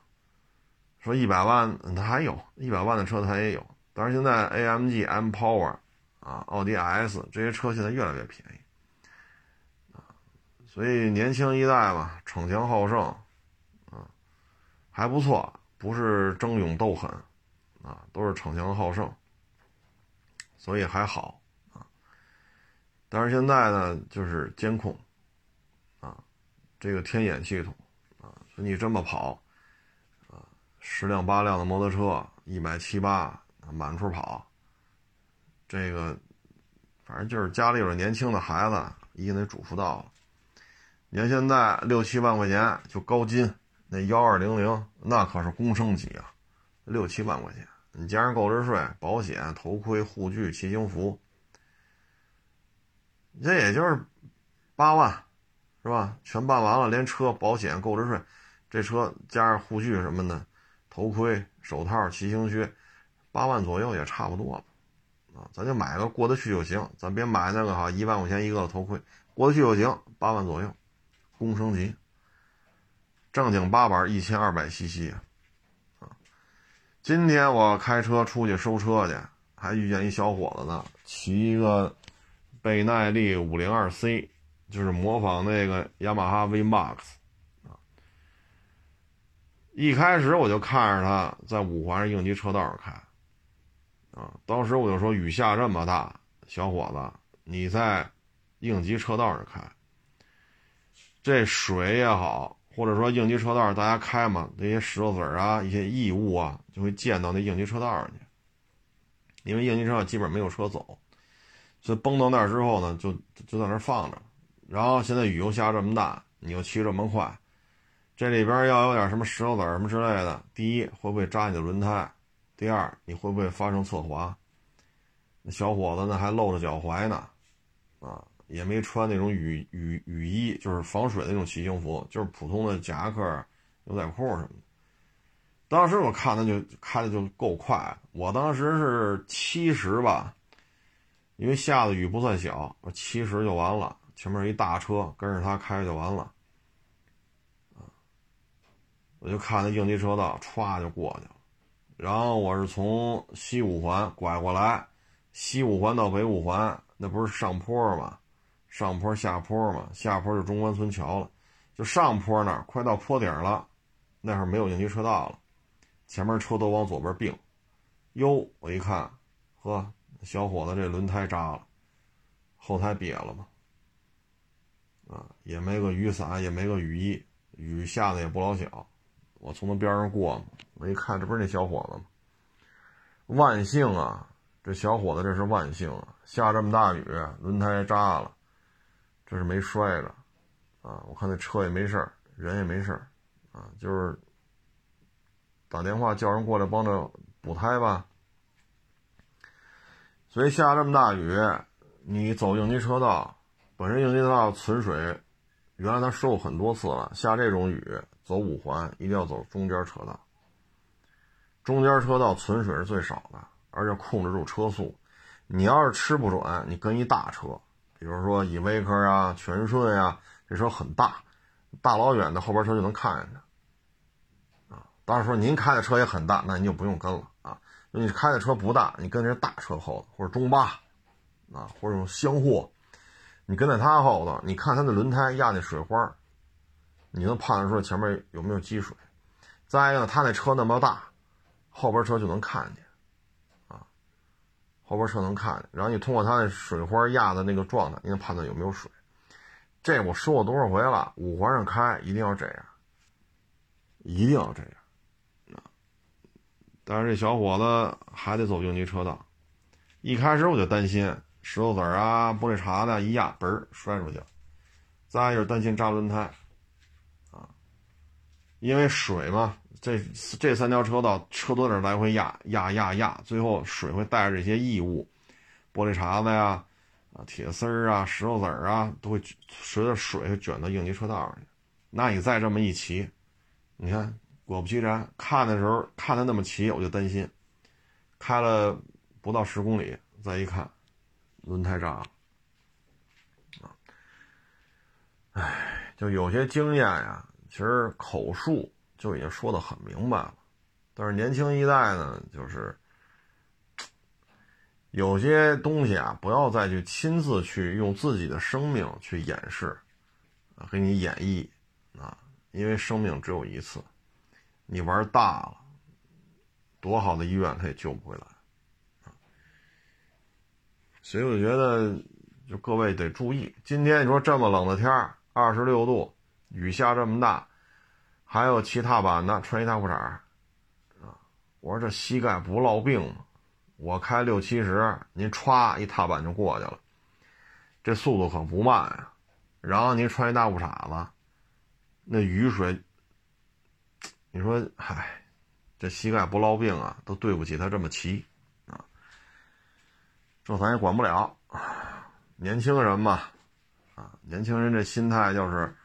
说一百万它还有一百万的车它也有，但是现在 AMG M Power。啊，奥迪 S 这些车现在越来越便宜，啊，所以年轻一代嘛，逞强好胜，啊，还不错，不是争勇斗狠，啊，都是逞强好胜，所以还好，啊，但是现在呢，就是监控，啊，这个天眼系统，啊，你这么跑，啊，十辆八辆的摩托车，一百七八满处跑。这个，反正就是家里有年轻的孩子，一定得嘱咐到了。你看现在六七万块钱就高金，那幺二零零那可是工升级啊，六七万块钱，你加上购置税、保险、头盔、护具、骑行服，这也就是八万，是吧？全办完了，连车、保险、购置税，这车加上护具什么的，头盔、手套、骑行靴，八万左右也差不多了。咱就买个过得去就行，咱别买那个哈一万块钱一个的头盔，过得去就行，八万左右，工升级，正经八板一千二百 cc！今天我开车出去收车去，还遇见一小伙子呢，骑一个倍耐力五零二 C，就是模仿那个雅马哈 V Max 啊。一开始我就看着他在五环应急车道上开。啊！当时我就说，雨下这么大，小伙子，你在应急车道上开，这水也好，或者说应急车道大家开嘛，那些石头子儿啊，一些异物啊，就会溅到那应急车道上去。因为应急车道基本没有车走，所以崩到那儿之后呢，就就在那儿放着。然后现在雨又下这么大，你又骑这么快，这里边要有点什么石头子儿什么之类的，第一会不会扎你的轮胎？第二，你会不会发生侧滑？那小伙子呢，还露着脚踝呢，啊，也没穿那种雨雨雨衣，就是防水的那种骑行服，就是普通的夹克、牛仔裤什么的。当时我看他就开的就够快，我当时是七十吧，因为下的雨不算小，我七十就完了，前面一大车跟着他开就完了，我就看那应急车道歘就过去了。然后我是从西五环拐过来，西五环到北五环，那不是上坡吗？上坡下坡嘛，下坡就中关村桥了。就上坡那儿快到坡顶了，那会儿没有应急车道了，前面车都往左边并。哟，我一看，呵，小伙子这轮胎扎了，后胎瘪了嘛。啊，也没个雨伞，也没个雨衣，雨下的也不老小。我从他边上过。我一看，这不是那小伙子吗？万幸啊，这小伙子这是万幸啊！下这么大雨，轮胎扎了，这是没摔着啊！我看那车也没事儿，人也没事儿啊，就是打电话叫人过来帮着补胎吧。所以下这么大雨，你走应急车道，本身应急车道存水，原来他说过很多次了，下这种雨走五环一定要走中间车道。中间车道存水是最少的，而且控制住车速。你要是吃不准，你跟一大车，比如说依维柯啊、全顺呀，这车很大，大老远的后边车就能看见它。啊，当然说您开的车也很大，那您就不用跟了啊。你开的车不大，你跟这大车后头或者中巴，啊，或者用厢货，你跟在它后头，你看它的轮胎压那水花，你能判断出前面有没有积水。再一个，他那车那么大。后边车就能看见，后边车能看见，然后你通过它那水花压的那个状态，你能判断有没有水。这我说过多少回了？五环上开一定要这样，一定要这样，啊！但是这小伙子还得走应急车道。一开始我就担心石头子儿啊、玻璃碴子一压，嘣儿摔出去了。再就是担心扎轮胎，啊，因为水嘛，这这三条车道车多点来回压压压压，最后水会带着这些异物，玻璃碴子呀、啊铁丝儿啊、石头子儿啊，都会随着水会卷到应急车道上去。那你再这么一骑，你看，果不其然，看的时候看他那么骑，我就担心，开了不到十公里，再一看，轮胎炸了。啊唉，就有些经验呀，其实口述就已经说的很明白了，但是年轻一代呢，就是有些东西啊，不要再去亲自去用自己的生命去演示，啊，给你演绎啊，因为生命只有一次，你玩大了，多好的医院他也救不回来，所以我觉得，就各位得注意，今天你说这么冷的天儿。二十六度，雨下这么大，还有骑踏板的穿一大裤衩啊！我说这膝盖不落病吗？我开六七十，您歘一踏板就过去了，这速度可不慢呀。然后您穿一大裤衩子，那雨水，你说，嗨，这膝盖不落病啊，都对不起他这么骑啊。这咱也管不了，年轻人嘛。啊年轻人这心态就是，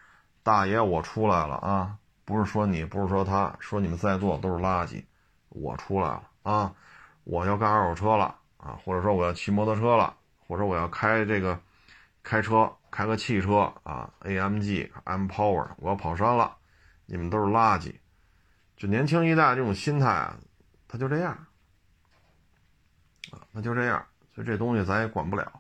大爷我出来了啊！不是说你，不是说他，说你们在座都是垃圾，我出来了啊！我要干二手车了啊，或者说我要骑摩托车了，或者我要开这个开车，开个汽车啊，AMG、M Power，我要跑山了，你们都是垃圾。就年轻一代这种心态啊，他就这样啊，那就这样，所以这东西咱也管不了，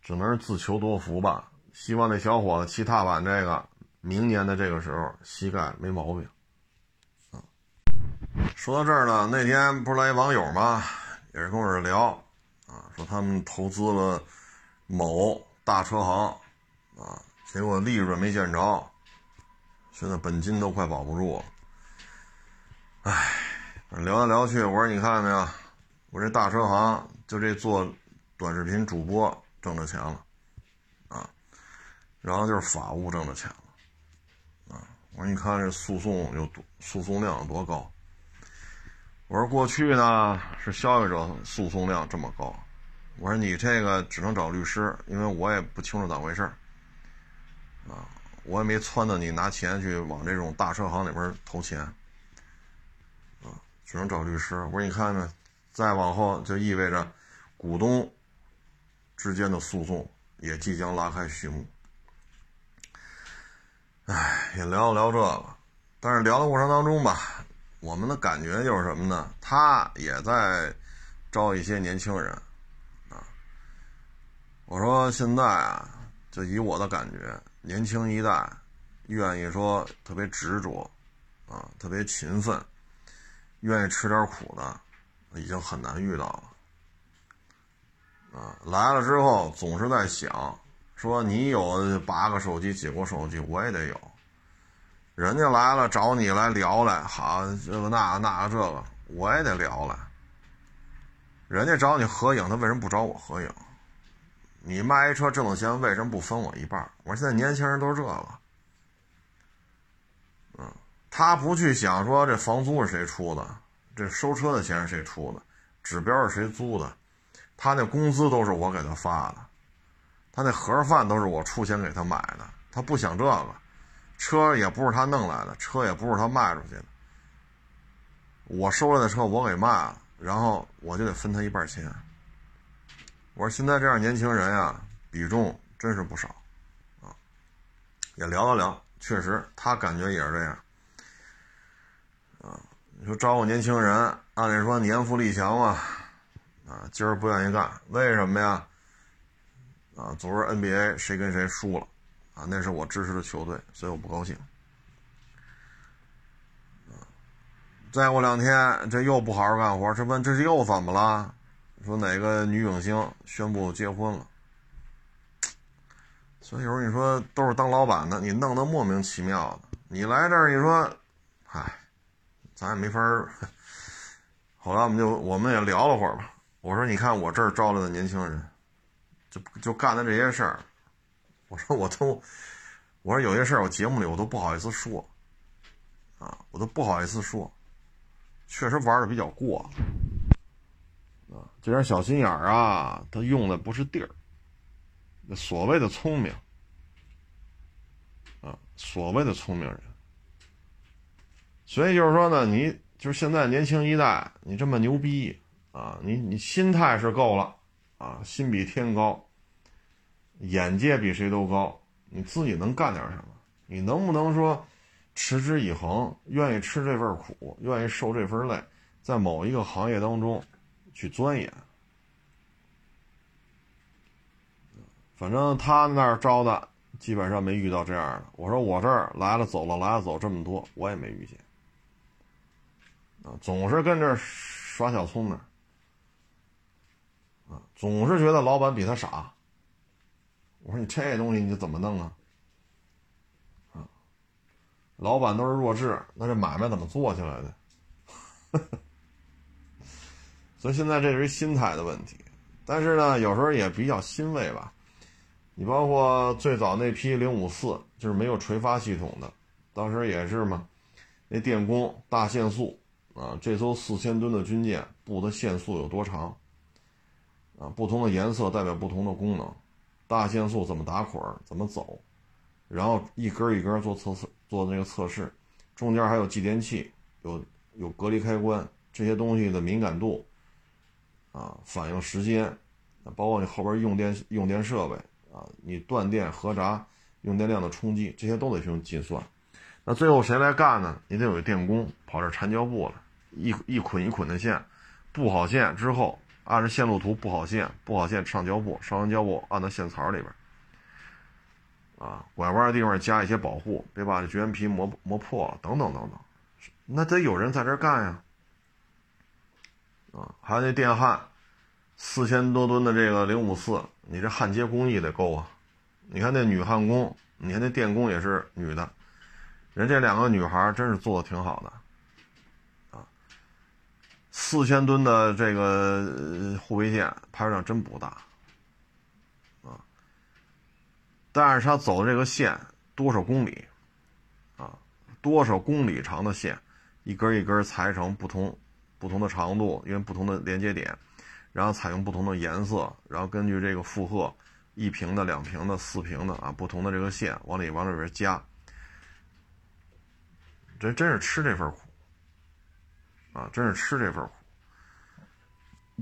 只能是自求多福吧。希望那小伙子骑踏板这个，明年的这个时候膝盖没毛病。啊，说到这儿呢，那天不是来一网友吗？也是跟我这聊，啊，说他们投资了某大车行，啊，结果利润没见着，现在本金都快保不住了。唉，聊来聊去，我说你看见没有？我这大车行就这做短视频主播挣着钱了。啊然后就是法务挣着钱，我说你看这诉讼有多，诉讼量有多高？我说过去呢是消费者诉讼量这么高，我说你这个只能找律师，因为我也不清楚咋回事儿，啊，我也没撺掇你拿钱去往这种大车行里边投钱，啊，只能找律师。我说你看看，再往后就意味着股东之间的诉讼也即将拉开序幕。唉，也聊了聊这个，但是聊的过程当中吧，我们的感觉就是什么呢？他也在招一些年轻人啊。我说现在啊，就以我的感觉，年轻一代愿意说特别执着啊，特别勤奋，愿意吃点苦的，已经很难遇到了啊。来了之后，总是在想。说你有八个手机、几个手机，我也得有。人家来了找你来聊来，好这个那个那个这个，我也得聊来。人家找你合影，他为什么不找我合影？你卖一车挣的钱，为什么不分我一半？我说现在年轻人都是这个。嗯，他不去想说这房租是谁出的，这收车的钱是谁出的，指标是谁租的，他那工资都是我给他发的。他那盒饭都是我出钱给他买的，他不想这个，车也不是他弄来的，车也不是他卖出去的，我收来的车我给卖了，然后我就得分他一半钱。我说现在这样年轻人呀，比重真是不少，啊，也聊了聊，确实他感觉也是这样，啊，你说招个年轻人，按理说年富力强嘛，啊，今儿不愿意干，为什么呀？啊，昨儿 NBA 谁跟谁输了，啊，那是我支持的球队，所以我不高兴。再过两天这又不好好干活，这问这是又怎么了？说哪个女影星宣布结婚了？所以有时候你说都是当老板的，你弄得莫名其妙的。你来这儿，你说，唉，咱也没法儿。后来我们就我们也聊了会儿吧。我说，你看我这儿招来的年轻人。就就干的这些事儿，我说我都，我说有些事儿我节目里我都不好意思说，啊，我都不好意思说，确实玩的比较过，啊，这点小心眼儿啊，他用的不是地儿，那所谓的聪明，啊，所谓的聪明人，所以就是说呢，你就是现在年轻一代，你这么牛逼。啊，你你心态是够了，啊，心比天高，眼界比谁都高，你自己能干点什么？你能不能说持之以恒，愿意吃这份苦，愿意受这份累，在某一个行业当中去钻研？反正他那儿招的基本上没遇到这样的。我说我这儿来了走了来了走这么多，我也没遇见。啊，总是跟这耍小聪明。总是觉得老板比他傻。我说你这东西你怎么弄啊？啊，老板都是弱智，那这买卖怎么做起来的？所以现在这是一心态的问题。但是呢，有时候也比较欣慰吧。你包括最早那批零五四，就是没有垂发系统的，当时也是嘛，那电工大限速啊，这艘四千吨的军舰布的限速有多长？啊，不同的颜色代表不同的功能，大限速怎么打捆，怎么走，然后一根一根做测试，做那个测试，中间还有继电器，有有隔离开关，这些东西的敏感度，啊，反应时间，包括你后边用电用电设备啊，你断电核闸用电量的冲击，这些都得去计算。那最后谁来干呢？你得有电工跑这缠胶布了，一一捆一捆的线，布好线之后。按照线路图布好线，布好线上胶布，上完胶布按到线槽里边，啊，拐弯的地方加一些保护，别把绝缘皮磨磨破了，等等等等，那得有人在这干呀，啊，还有那电焊，四千多吨的这个零五四，你这焊接工艺得够啊，你看那女焊工，你看那电工也是女的，人这两个女孩真是做的挺好的。四千吨的这个护卫舰排水量真不大，啊，但是它走这个线多少公里，啊，多少公里长的线，一根一根裁成不同不同的长度，因为不同的连接点，然后采用不同的颜色，然后根据这个负荷，一平的、两平的、四平的啊，不同的这个线往里往里边加，这真是吃这份苦。啊，真是吃这份苦。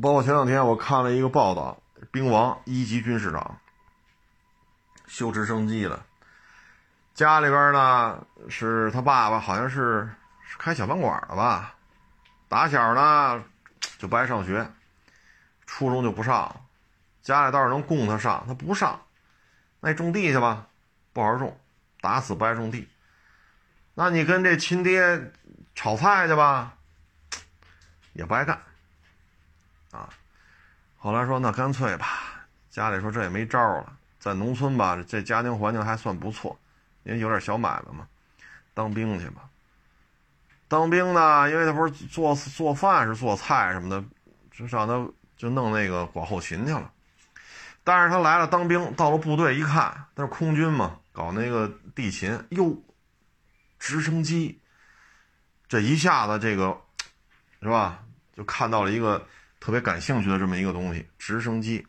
包括前两天我看了一个报道，兵王一级军士长修直升机的，家里边呢是他爸爸，好像是是开小饭馆的吧。打小呢就不爱上学，初中就不上，家里倒是能供他上，他不上，那种地去吧，不好好种，打死不爱种地。那你跟这亲爹炒菜去吧。也不爱干，啊，后来说那干脆吧，家里说这也没招了，在农村吧，这家庭环境还算不错，因为有点小买卖嘛，当兵去吧。当兵呢，因为他不是做做饭是做菜什么的，就上他就弄那个管后勤去了。但是他来了当兵，到了部队一看，那是空军嘛，搞那个地勤，哟，直升机，这一下子这个。是吧？就看到了一个特别感兴趣的这么一个东西——直升机。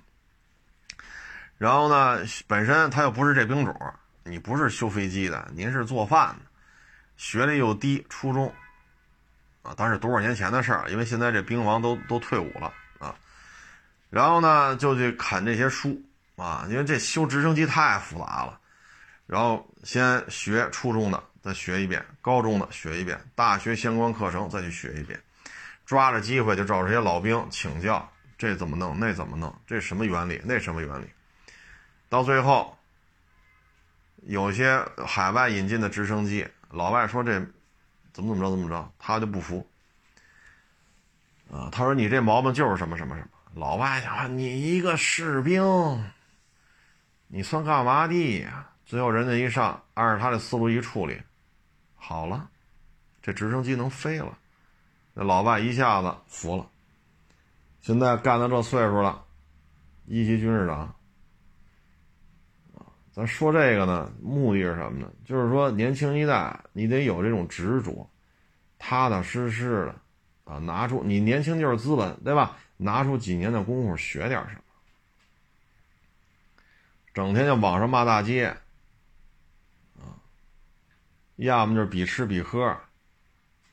然后呢，本身他又不是这兵种，你不是修飞机的，您是做饭的，学历又低，初中啊，当是多少年前的事儿，因为现在这兵王都都退伍了啊。然后呢，就去啃这些书啊，因为这修直升机太复杂了。然后先学初中的，再学一遍；高中的学一遍；大学相关课程再去学一遍。抓着机会就找这些老兵请教，这怎么弄，那怎么弄，这什么原理，那什么原理。到最后，有些海外引进的直升机，老外说这怎么怎么着怎么着，他就不服。啊，他说你这毛病就是什么什么什么。老外想，你一个士兵，你算干嘛的呀？最后人家一上，按照他的思路一处理，好了，这直升机能飞了。那老外一下子服了，现在干到这岁数了，一级军士长，咱说这个呢，目的是什么呢？就是说年轻一代你得有这种执着，踏踏实实的啊，拿出你年轻就是资本，对吧？拿出几年的功夫学点什么，整天就网上骂大街，啊，要么就是比吃比喝。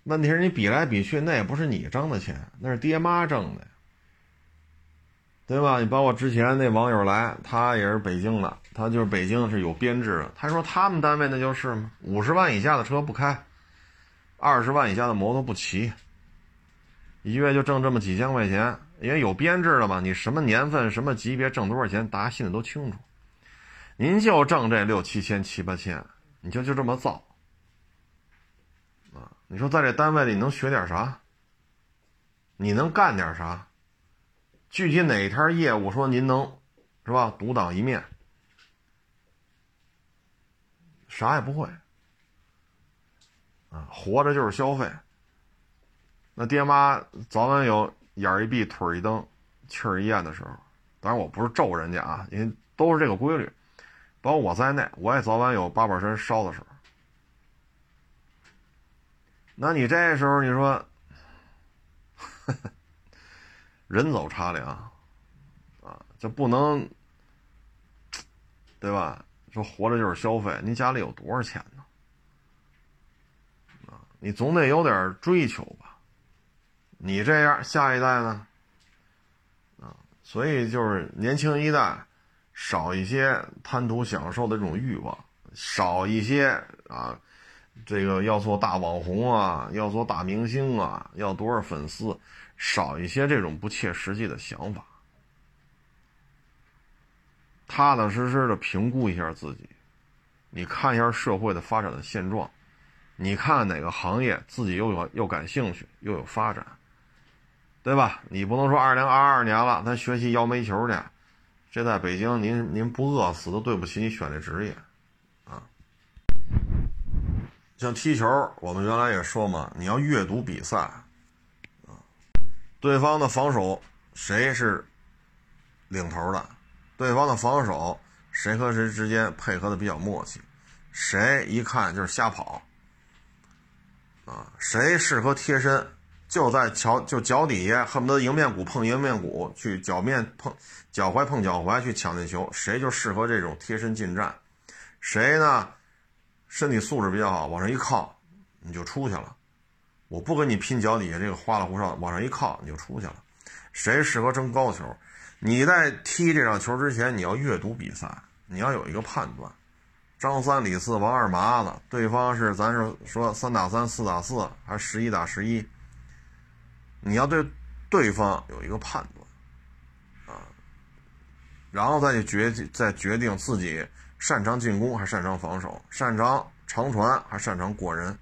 问题是你比来比去，那也不是你挣的钱，那是爹妈挣的，对吧？你包括之前那网友来，他也是北京的，他就是北京是有编制的。他说他们单位那就是嘛，五十万以下的车不开，二十万以下的摩托不骑，一月就挣这么几千块钱，因为有编制的嘛。你什么年份、什么级别挣多少钱，大家心里都清楚。您就挣这六七千、七八千，你就就这么造。你说在这单位里能学点啥？你能干点啥？具体哪天业务说您能，是吧？独当一面，啥也不会。啊，活着就是消费。那爹妈早晚有眼一闭腿一蹬，气儿一咽的时候。当然我不是咒人家啊，因为都是这个规律，包括我在内，我也早晚有八宝山烧的时候。那你这时候你说，人走茶凉，啊，这不能，对吧？说活着就是消费，你家里有多少钱呢？啊，你总得有点追求吧？你这样，下一代呢？啊，所以就是年轻一代少一些贪图享受的这种欲望，少一些啊。这个要做大网红啊，要做大明星啊，要多少粉丝，少一些这种不切实际的想法，踏踏实实的评估一下自己，你看一下社会的发展的现状，你看哪个行业自己又有又感兴趣又有发展，对吧？你不能说二零二二年了，咱学习摇煤球去，这在北京您您不饿死都对不起你选这职业。像踢球，我们原来也说嘛，你要阅读比赛，啊，对方的防守谁是领头的，对方的防守谁和谁之间配合的比较默契，谁一看就是瞎跑，啊，谁适合贴身，就在脚就脚底下，恨不得迎面骨碰迎面骨去，脚面碰脚踝碰脚踝去抢那球，谁就适合这种贴身近战，谁呢？身体素质比较好，往上一靠，你就出去了。我不跟你拼脚底下这个花里胡哨，往上一靠你就出去了。谁适合争高球？你在踢这场球之前，你要阅读比赛，你要有一个判断。张三李四王二麻子，对方是咱是说三打三、四打四，还是十一打十一？你要对对方有一个判断啊，然后再去决再决定自己。擅长进攻还擅长防守？擅长长传还擅长过人？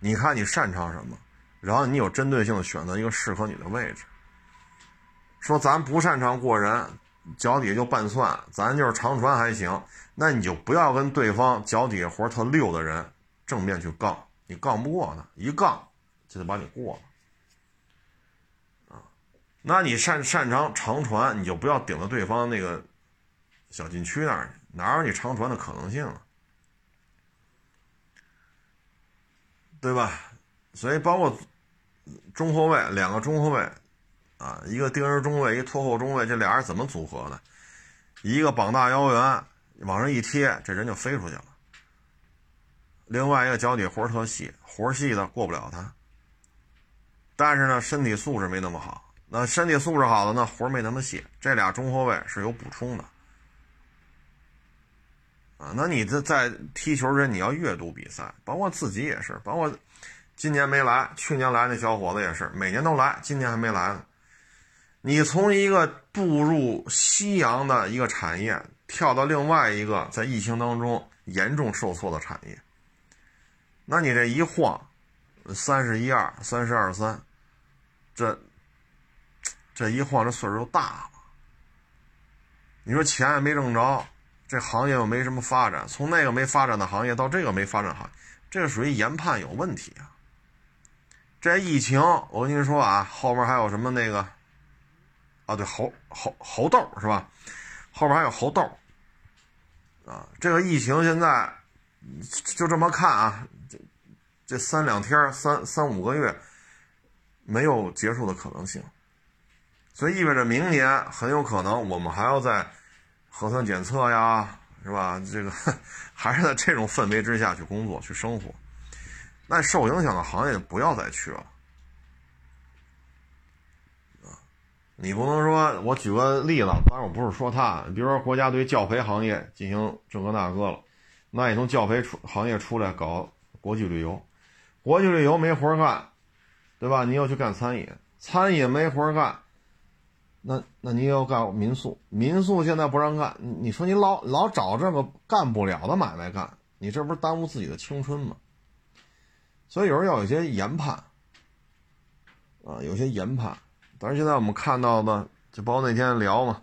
你看你擅长什么，然后你有针对性的选择一个适合你的位置。说咱不擅长过人，脚底下就拌蒜，咱就是长传还行，那你就不要跟对方脚底下活特溜的人正面去杠，你杠不过他，一杠就得把你过了。啊，那你擅擅长长传，你就不要顶到对方那个小禁区那儿去。哪有你长传的可能性啊？对吧？所以包括中后卫两个中后卫啊，一个盯人中卫，一个拖后中卫，这俩人怎么组合的？一个膀大腰圆，往上一贴，这人就飞出去了。另外一个脚底活特细，活细的过不了他。但是呢，身体素质没那么好。那身体素质好的呢，活没那么细。这俩中后卫是有补充的。啊，那你这在踢球时，你要阅读比赛，包括自己也是，包括今年没来，去年来那小伙子也是，每年都来，今年还没来呢。你从一个步入夕阳的一个产业，跳到另外一个在疫情当中严重受挫的产业，那你这一晃，三十一二，三十二三，这这一晃，这岁数就大了。你说钱也没挣着。这行业又没什么发展，从那个没发展的行业到这个没发展行业，这个属于研判有问题啊。这疫情，我跟您说啊，后边还有什么那个，啊对，猴猴猴痘是吧？后边还有猴痘，啊，这个疫情现在就这么看啊，这这三两天、三三五个月没有结束的可能性，所以意味着明年很有可能我们还要在核酸检测呀，是吧？这个还是在这种氛围之下去工作、去生活。那受影响的行业不要再去了。你不能说，我举个例子，当然我不是说他，比如说国家对教培行业进行这个那个了，那你从教培出行业出来搞国际旅游，国际旅游没活干，对吧？你又去干餐饮，餐饮没活干，那那你要干民宿，民宿现在不让干，你说你老老找这个干不了的买卖干，你这不是耽误自己的青春吗？所以有时候要有些研判，啊，有些研判。但是现在我们看到的，就包括那天聊嘛，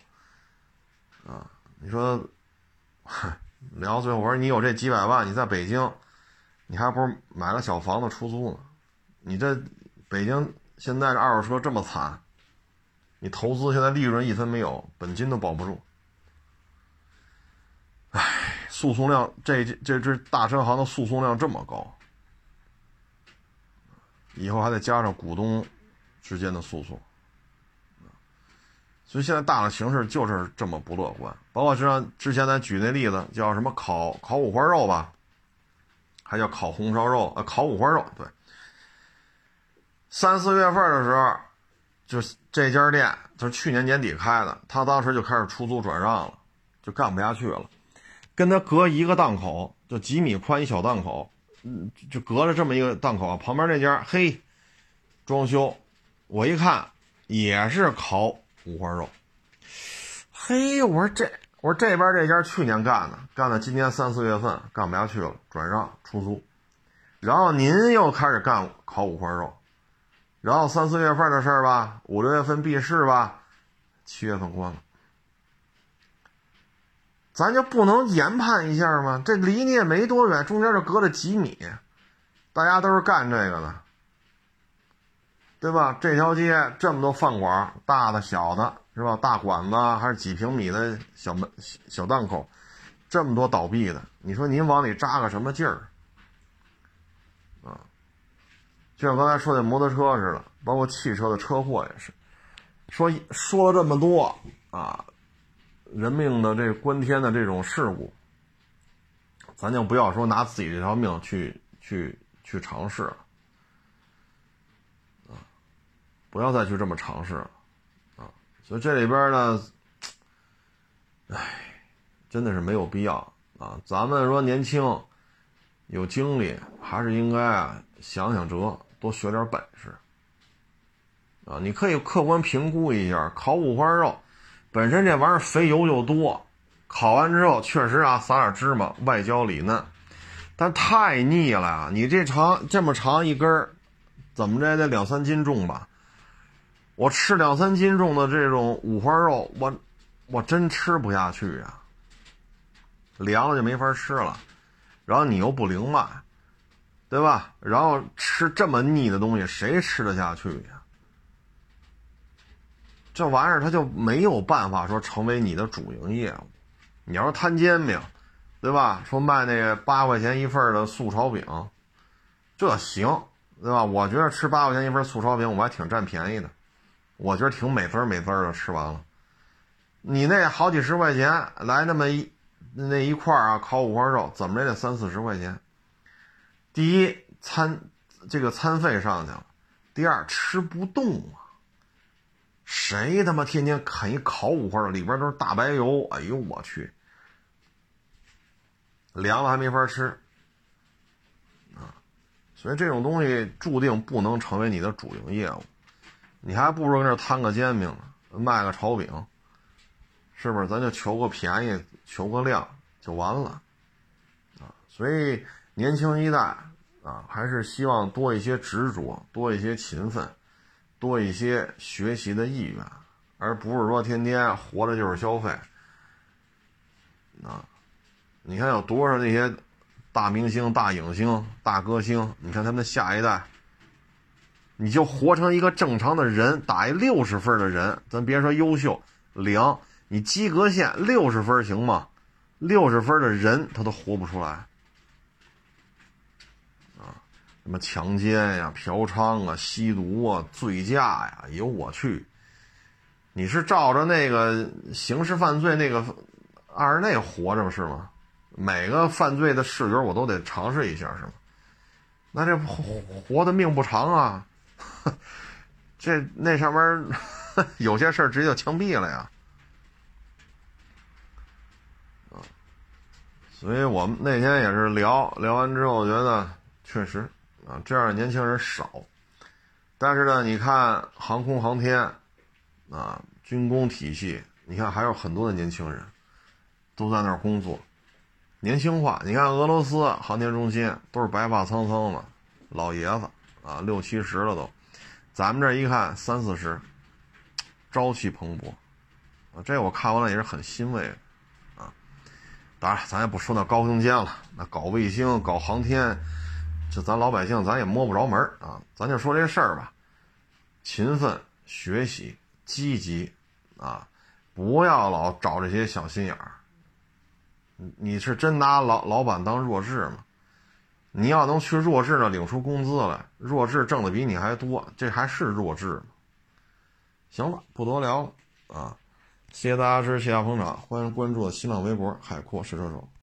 啊，你说聊最后我说你有这几百万，你在北京，你还不如买个小房子出租呢。你这北京现在这二手车这么惨，你投资现在利润一分没有，本金都保不住。唉，诉讼量这这这大车行的诉讼量这么高，以后还得加上股东之间的诉讼。所以现在大的形势就是这么不乐观，包括就像之前咱举那例子，叫什么烤烤五花肉吧，还叫烤红烧肉啊，烤五花肉。对，三四月份的时候，就这家店就是去年年底开的，他当时就开始出租转让了，就干不下去了，跟他隔一个档口，就几米宽一小档口，嗯，就隔着这么一个档口啊，旁边那家嘿，装修，我一看也是烤。五花肉，嘿，我说这，我说这边这家去年干的，干到今年三四月份干不下去了，转让出租，然后您又开始干烤五花肉，然后三四月份的事儿吧，五六月份闭市吧，七月份关了，咱就不能研判一下吗？这离你也没多远，中间就隔了几米，大家都是干这个的。对吧？这条街这么多饭馆，大的、小的，是吧？大馆子还是几平米的小门、小档口，这么多倒闭的，你说您往里扎个什么劲儿？啊，就像刚才说的摩托车似的，包括汽车的车祸也是，说说了这么多啊，人命的这关天的这种事故，咱就不要说拿自己这条命去去去尝试了啊。不要再去这么尝试了，啊！所以这里边呢，唉，真的是没有必要啊！咱们说年轻，有精力，还是应该啊想想辙，多学点本事啊！你可以客观评估一下，烤五花肉本身这玩意儿肥油就多，烤完之后确实啊撒点芝麻，外焦里嫩，但太腻了呀！你这长这么长一根，怎么着也得两三斤重吧？我吃两三斤重的这种五花肉，我我真吃不下去呀，凉了就没法吃了，然后你又不灵脉，对吧？然后吃这么腻的东西，谁吃得下去呀？这玩意儿它就没有办法说成为你的主营业务。你要是摊煎饼，对吧？说卖那个八块钱一份的素炒饼，这行，对吧？我觉得吃八块钱一份素炒饼，我还挺占便宜的。我觉得挺美滋美滋的，吃完了。你那好几十块钱来那么一那一块啊，烤五花肉怎么也得三四十块钱。第一餐这个餐费上去了，第二吃不动啊。谁他妈天天啃一烤五花肉，里边都是大白油，哎呦我去，凉了还没法吃啊。所以这种东西注定不能成为你的主营业务。你还不如跟这摊个煎饼，卖个炒饼，是不是？咱就求个便宜，求个量就完了，啊！所以年轻一代啊，还是希望多一些执着，多一些勤奋，多一些学习的意愿，而不是说天天活着就是消费，啊！你看有多少那些大明星、大影星、大歌星，你看他们的下一代。你就活成一个正常的人，打一六十分的人，咱别说优秀，零，你及格线六十分行吗？六十分的人他都活不出来，什么强奸呀、嫖娼啊、吸毒啊、醉驾呀，哎呦我去！你是照着那个刑事犯罪那个二那活着是吗？每个犯罪的视角我都得尝试一下是吗？那这活的命不长啊！这那上面 有些事儿直接就枪毙了呀！所以我们那天也是聊聊完之后，觉得确实啊，这样的年轻人少。但是呢，你看航空航天啊，军工体系，你看还有很多的年轻人都在那儿工作，年轻化。你看俄罗斯航天中心都是白发苍苍的老爷子啊，六七十了都。咱们这一看三四十，朝气蓬勃，啊，这我看完了也是很欣慰，啊，当然咱也不说那高精尖了，那搞卫星、搞航天，这咱老百姓咱也摸不着门啊，咱就说这事儿吧，勤奋学习，积极，啊，不要老找这些小心眼儿，你是真拿老老板当弱智吗？你要能去弱智那领出工资来，弱智挣的比你还多，这还是弱智吗？行了，不多聊了啊！谢谢大家支持，谢谢捧场，欢迎关注新浪微博“海阔试车手”。